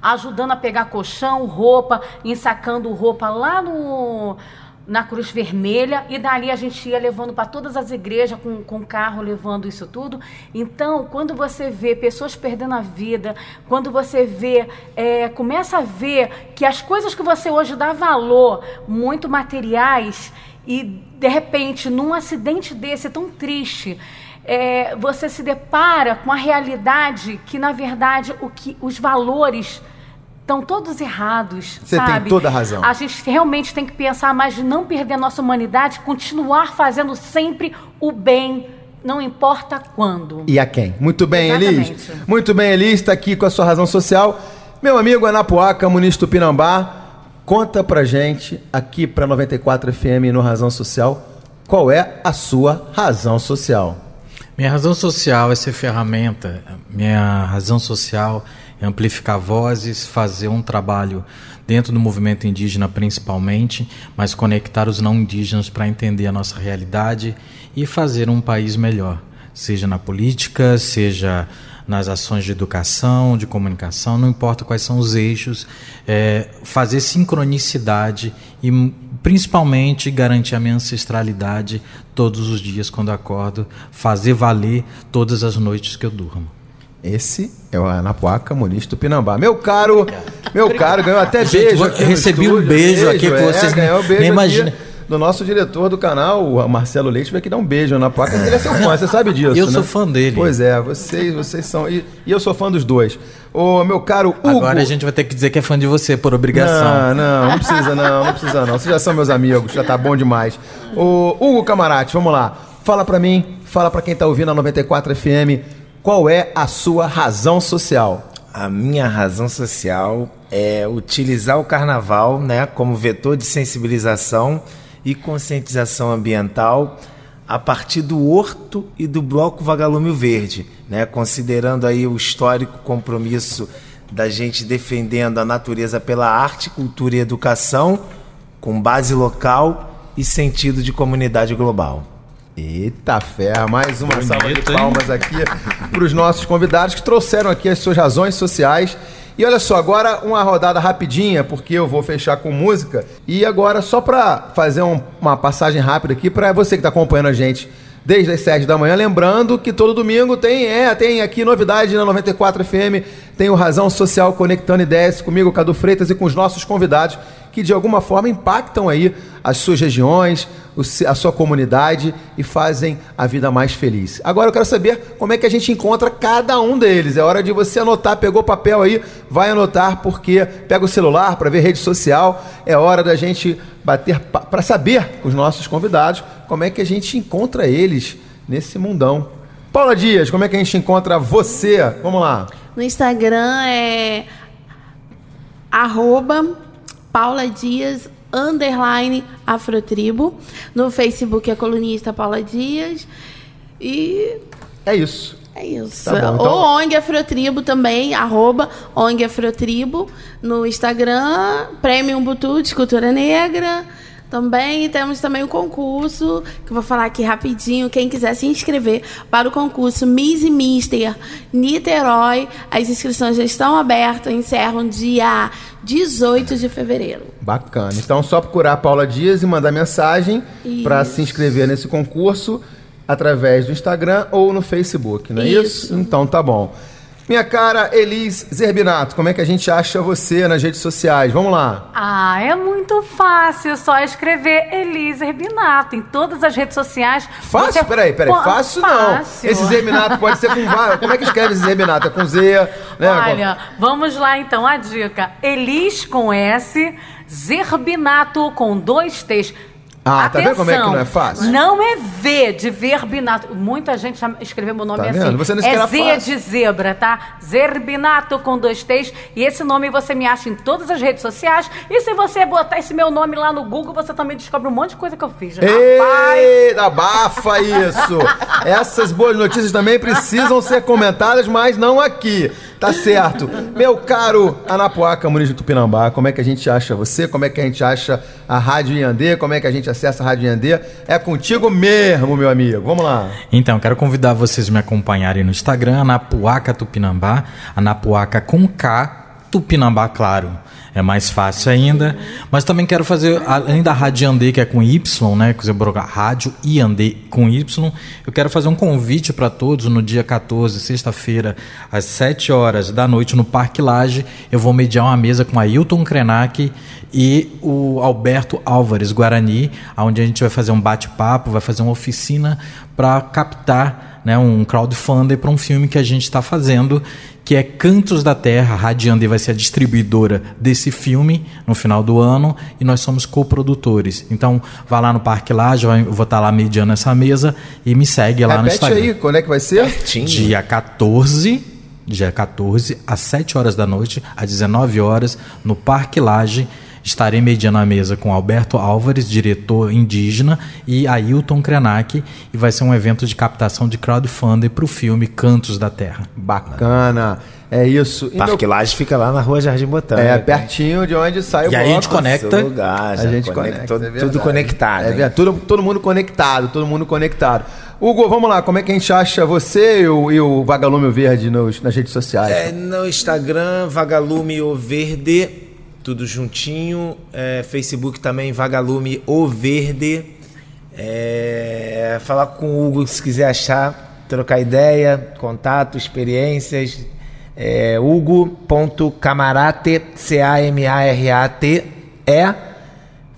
ajudando a pegar colchão, roupa, ensacando roupa lá no na Cruz Vermelha e dali a gente ia levando para todas as igrejas com, com carro levando isso tudo. Então, quando você vê pessoas perdendo a vida, quando você vê, é, começa a ver que as coisas que você hoje dá valor, muito materiais, e de repente, num acidente desse tão triste, é, você se depara com a realidade que, na verdade, o que os valores estão todos errados. Você sabe? tem toda a razão. A gente realmente tem que pensar mais de não perder a nossa humanidade, continuar fazendo sempre o bem. Não importa quando. E a quem? Muito bem, Exatamente. Elis. Muito bem, Elis, está aqui com a sua razão social. Meu amigo Anapuaca, Muniz Tupinambá, conta pra gente, aqui pra 94 FM no Razão Social, qual é a sua razão social? Minha razão social é ser ferramenta. Minha razão social amplificar vozes, fazer um trabalho dentro do movimento indígena principalmente, mas conectar os não indígenas para entender a nossa realidade e fazer um país melhor, seja na política, seja nas ações de educação, de comunicação, não importa quais são os eixos, é, fazer sincronicidade e principalmente garantir a minha ancestralidade todos os dias quando acordo, fazer valer todas as noites que eu durmo. Esse é o Anapuaca Muniz Tupinambá. Meu caro, meu caro, ganhou até Gente, beijo. Aqui recebi um beijo, beijo aqui com é, vocês. Ganhou um beijo nem imagina. Do nosso diretor do canal, o Marcelo Leite, veio aqui dar um beijo na placa. Ele é seu fã, você sabe disso. Eu né? sou fã dele. Pois é, vocês, vocês são. E, e, eu sou fã dos dois. Ô, meu caro Hugo. Agora a gente vai ter que dizer que é fã de você por obrigação. Não, não, não precisa, não, não precisa, não. Vocês já são meus amigos, já tá bom demais. Ô, Hugo Camarate, vamos lá. Fala pra mim, fala pra quem tá ouvindo a 94 FM qual é a sua razão social? A minha razão social é utilizar o carnaval né, como vetor de sensibilização e conscientização ambiental a partir do Horto e do Bloco Vagalume Verde, né, considerando aí o histórico compromisso da gente defendendo a natureza pela arte, cultura e educação, com base local e sentido de comunidade global. Eita ferra, mais uma Bonito, salva de palmas hein? aqui para os nossos convidados que trouxeram aqui as suas razões sociais. E olha só, agora uma rodada rapidinha, porque eu vou fechar com música. E agora, só para fazer um, uma passagem rápida aqui, para você que está acompanhando a gente desde as 7 da manhã. Lembrando que todo domingo tem, é, tem aqui novidade na 94 FM, tem o Razão Social Conectando Ideias comigo, Cadu Freitas, e com os nossos convidados que de alguma forma impactam aí as suas regiões, a sua comunidade e fazem a vida mais feliz. Agora eu quero saber como é que a gente encontra cada um deles. É hora de você anotar, pegou papel aí, vai anotar porque pega o celular para ver rede social. É hora da gente bater para saber com os nossos convidados como é que a gente encontra eles nesse mundão. Paula Dias, como é que a gente encontra você? Vamos lá. No Instagram é arroba Paula Dias, underline Afrotribo. No Facebook é colunista Paula Dias. E. É isso. É isso. Tá bom, então... O ONG Afrotribo também, arroba ONG Afrotribo. No Instagram, Prêmio Butu de Cultura Negra. Também temos também um concurso, que eu vou falar aqui rapidinho. Quem quiser se inscrever para o concurso Miss e Mister Niterói, as inscrições já estão abertas, encerram dia 18 de fevereiro. Bacana. Então, só procurar a Paula Dias e mandar mensagem para se inscrever nesse concurso. através do Instagram ou no Facebook, não é isso? isso? Então tá bom. Minha cara Elis Zerbinato, como é que a gente acha você nas redes sociais? Vamos lá. Ah, é muito fácil, só escrever Elis Zerbinato em todas as redes sociais. Fácil? Você... Peraí, peraí, fácil, fácil não. Esse Zerbinato pode ser com vários. Como é que escreve esse Zerbinato? É com Z? Né? Olha, vamos lá então, a dica. Elis com S, Zerbinato com dois T's. Ah, Atenção, tá vendo como é que não é fácil? Não é V de verbinato. Muita gente escreveu meu nome tá assim. Você não é Z fácil. de zebra, tá? Zerbinato com dois T's. E esse nome você me acha em todas as redes sociais. E se você botar esse meu nome lá no Google, você também descobre um monte de coisa que eu fiz. Ei, abafa isso! Essas boas notícias também precisam ser comentadas, mas não aqui. Tá certo. Meu caro Anapuaca, Muniz de Tupinambá, como é que a gente acha você? Como é que a gente acha a Rádio Iandê? Como é que a gente acessa a Rádio Iandê? É contigo mesmo, meu amigo. Vamos lá. Então, quero convidar vocês a me acompanharem no Instagram, Anapuaca Tupinambá, Anapuaca com K, Tupinambá, claro é mais fácil ainda. Mas também quero fazer, além da Rádio Andê, que é com Y, né? Que você Rádio e Andê com Y, eu quero fazer um convite para todos no dia 14, sexta-feira, às 7 horas da noite, no Parque Laje. Eu vou mediar uma mesa com a Ailton Krenak e o Alberto Álvares Guarani, onde a gente vai fazer um bate-papo, vai fazer uma oficina para captar né, um crowdfunding para um filme que a gente está fazendo que é Cantos da Terra. A Radiande vai ser a distribuidora desse filme no final do ano e nós somos coprodutores. Então, vá lá no Parque Laje, eu vou estar lá mediando essa mesa e me segue lá Repete no Instagram. aí, quando é que vai ser? Pertinho. Dia 14, dia 14, às 7 horas da noite, às 19 horas, no Parque Laje. Estarei mediando a mesa com Alberto Álvares, diretor indígena, e Ailton Krenak, e vai ser um evento de captação de crowdfunding para o filme Cantos da Terra. Bacana. É isso. Parque meu... Laje fica lá na rua Jardim Botânico. É, pertinho de onde sai o E aí a gente conecta. Lugar, a gente conecta. Todo, é tudo conectado. É tudo, todo mundo conectado, todo mundo conectado. Hugo, vamos lá, como é que a gente acha você e o, e o Vagalume Verde nos, nas redes sociais? É, no Instagram, Vagalume o Verde tudo juntinho. É, Facebook também, Vagalume O Verde. É, falar com o Hugo se quiser achar, trocar ideia, contato, experiências. É, Hugo.camarate, C-A-M-A-R-A-T, é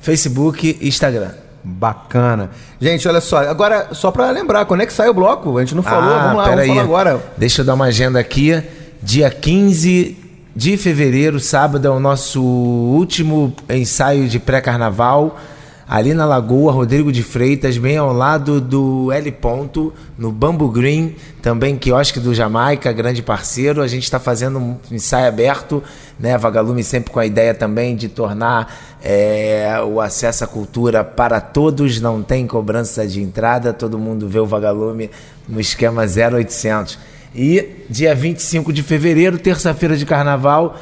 Facebook e Instagram. Bacana. Gente, olha só, agora só para lembrar, quando é que sai o bloco? A gente não falou, ah, vamos lá, vamos aí. falar agora. Deixa eu dar uma agenda aqui. Dia 15 de fevereiro, sábado, é o nosso último ensaio de pré-carnaval. Ali na Lagoa, Rodrigo de Freitas, bem ao lado do L Ponto, no Bambu Green, também quiosque do Jamaica, grande parceiro. A gente está fazendo um ensaio aberto, né? Vagalume sempre com a ideia também de tornar é, o acesso à cultura para todos, não tem cobrança de entrada, todo mundo vê o Vagalume no esquema 0800. E dia 25 de fevereiro, terça-feira de carnaval,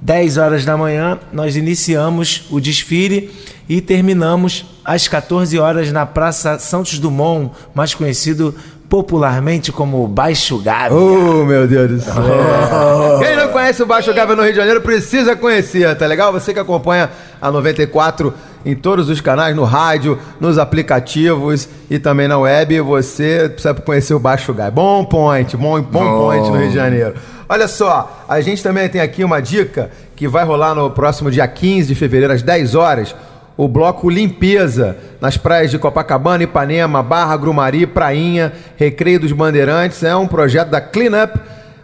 10 horas da manhã, nós iniciamos o desfile e terminamos às 14 horas na Praça Santos Dumont, mais conhecido popularmente como Baixo Gávea. Oh, meu Deus do céu. Quem não conhece o Baixo Gávea no Rio de Janeiro precisa conhecer, tá legal? Você que acompanha a 94 em todos os canais, no rádio, nos aplicativos e também na web, você precisa conhecer o Baixo Gávea. Bom point, bom, bom point no Rio de Janeiro. Olha só, a gente também tem aqui uma dica que vai rolar no próximo dia 15 de fevereiro, às 10 horas o bloco Limpeza, nas praias de Copacabana, Ipanema, Barra, Grumari, Prainha, Recreio dos Bandeirantes. É um projeto da Clean Up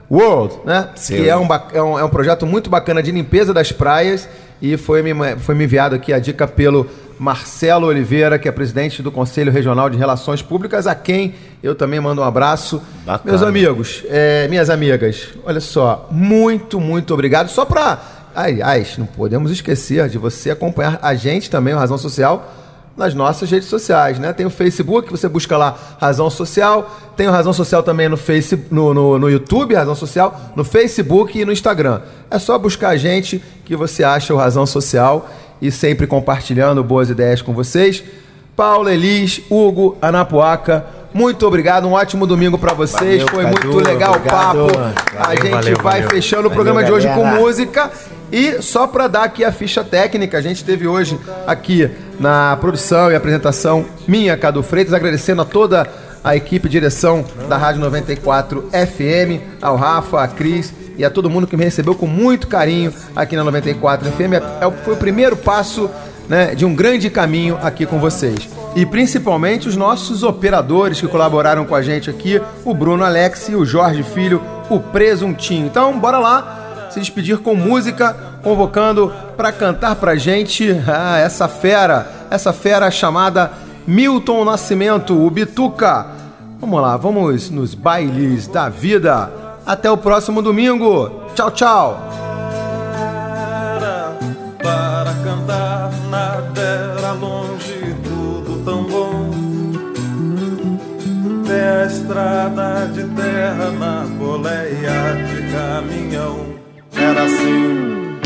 World, né? Sim. Que é um, é, um, é um projeto muito bacana de limpeza das praias. E foi me, foi me enviado aqui a dica pelo Marcelo Oliveira, que é presidente do Conselho Regional de Relações Públicas, a quem eu também mando um abraço. Bacana. Meus amigos, é, minhas amigas, olha só, muito, muito obrigado. Só para Aliás, não podemos esquecer de você acompanhar a gente também, o Razão Social, nas nossas redes sociais, né? Tem o Facebook, você busca lá Razão Social, tem o Razão Social também no, face, no, no, no, YouTube, Razão Social, no Facebook e no Instagram. É só buscar a gente que você acha o Razão Social e sempre compartilhando boas ideias com vocês. Paulo, Elis, Hugo, Anapuaca, muito obrigado, um ótimo domingo para vocês. Valeu, Foi Cadu, muito legal obrigado. o papo. Valeu, a gente valeu, vai fechando o programa de hoje com música. E só para dar aqui a ficha técnica, a gente teve hoje aqui na produção e apresentação minha, Cadu Freitas, agradecendo a toda à equipe direção da Rádio 94 FM, ao Rafa, a Cris e a todo mundo que me recebeu com muito carinho aqui na 94 FM. É, foi o primeiro passo né, de um grande caminho aqui com vocês. E principalmente os nossos operadores que colaboraram com a gente aqui, o Bruno Alex o Jorge Filho, o Presuntinho. Então, bora lá se despedir com música, convocando para cantar pra gente ah, essa fera, essa fera chamada Milton Nascimento, o Bituca. Vamos lá, vamos nos bailes da vida. Até o próximo domingo. Tchau, tchau. Para cantar longe tudo tão bom. A estrada de terra na boleia de caminhão. Era assim.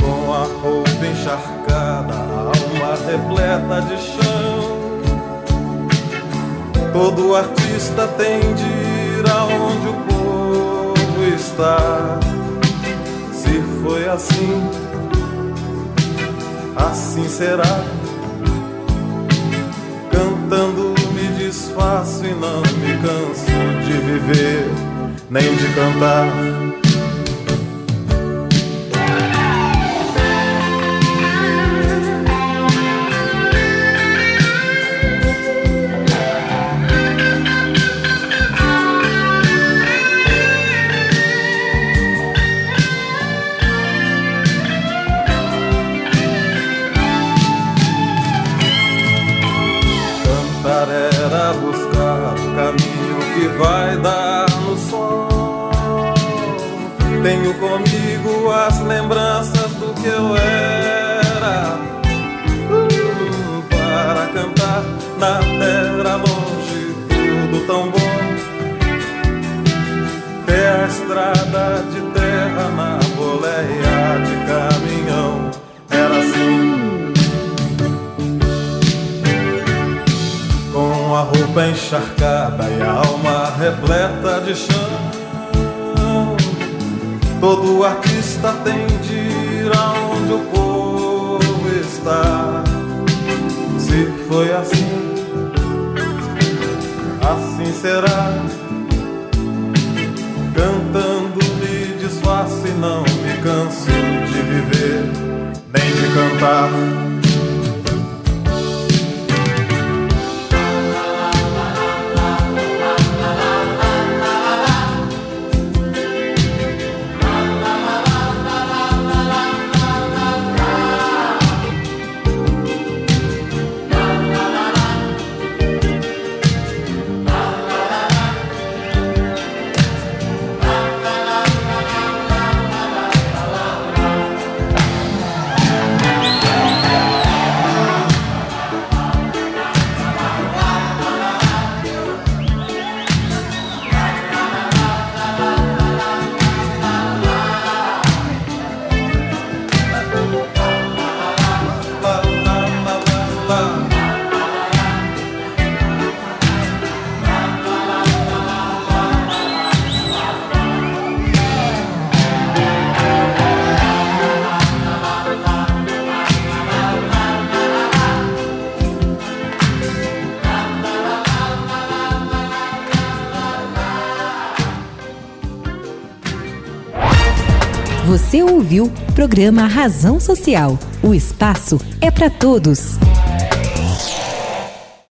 Com a roupa encharcada, a alma repleta de chão. Todo artista tem de ir aonde o povo está. Se foi assim, assim será. Cantando me desfaço e não me canso de viver, nem de cantar. Programa Razão Social. O espaço é para todos.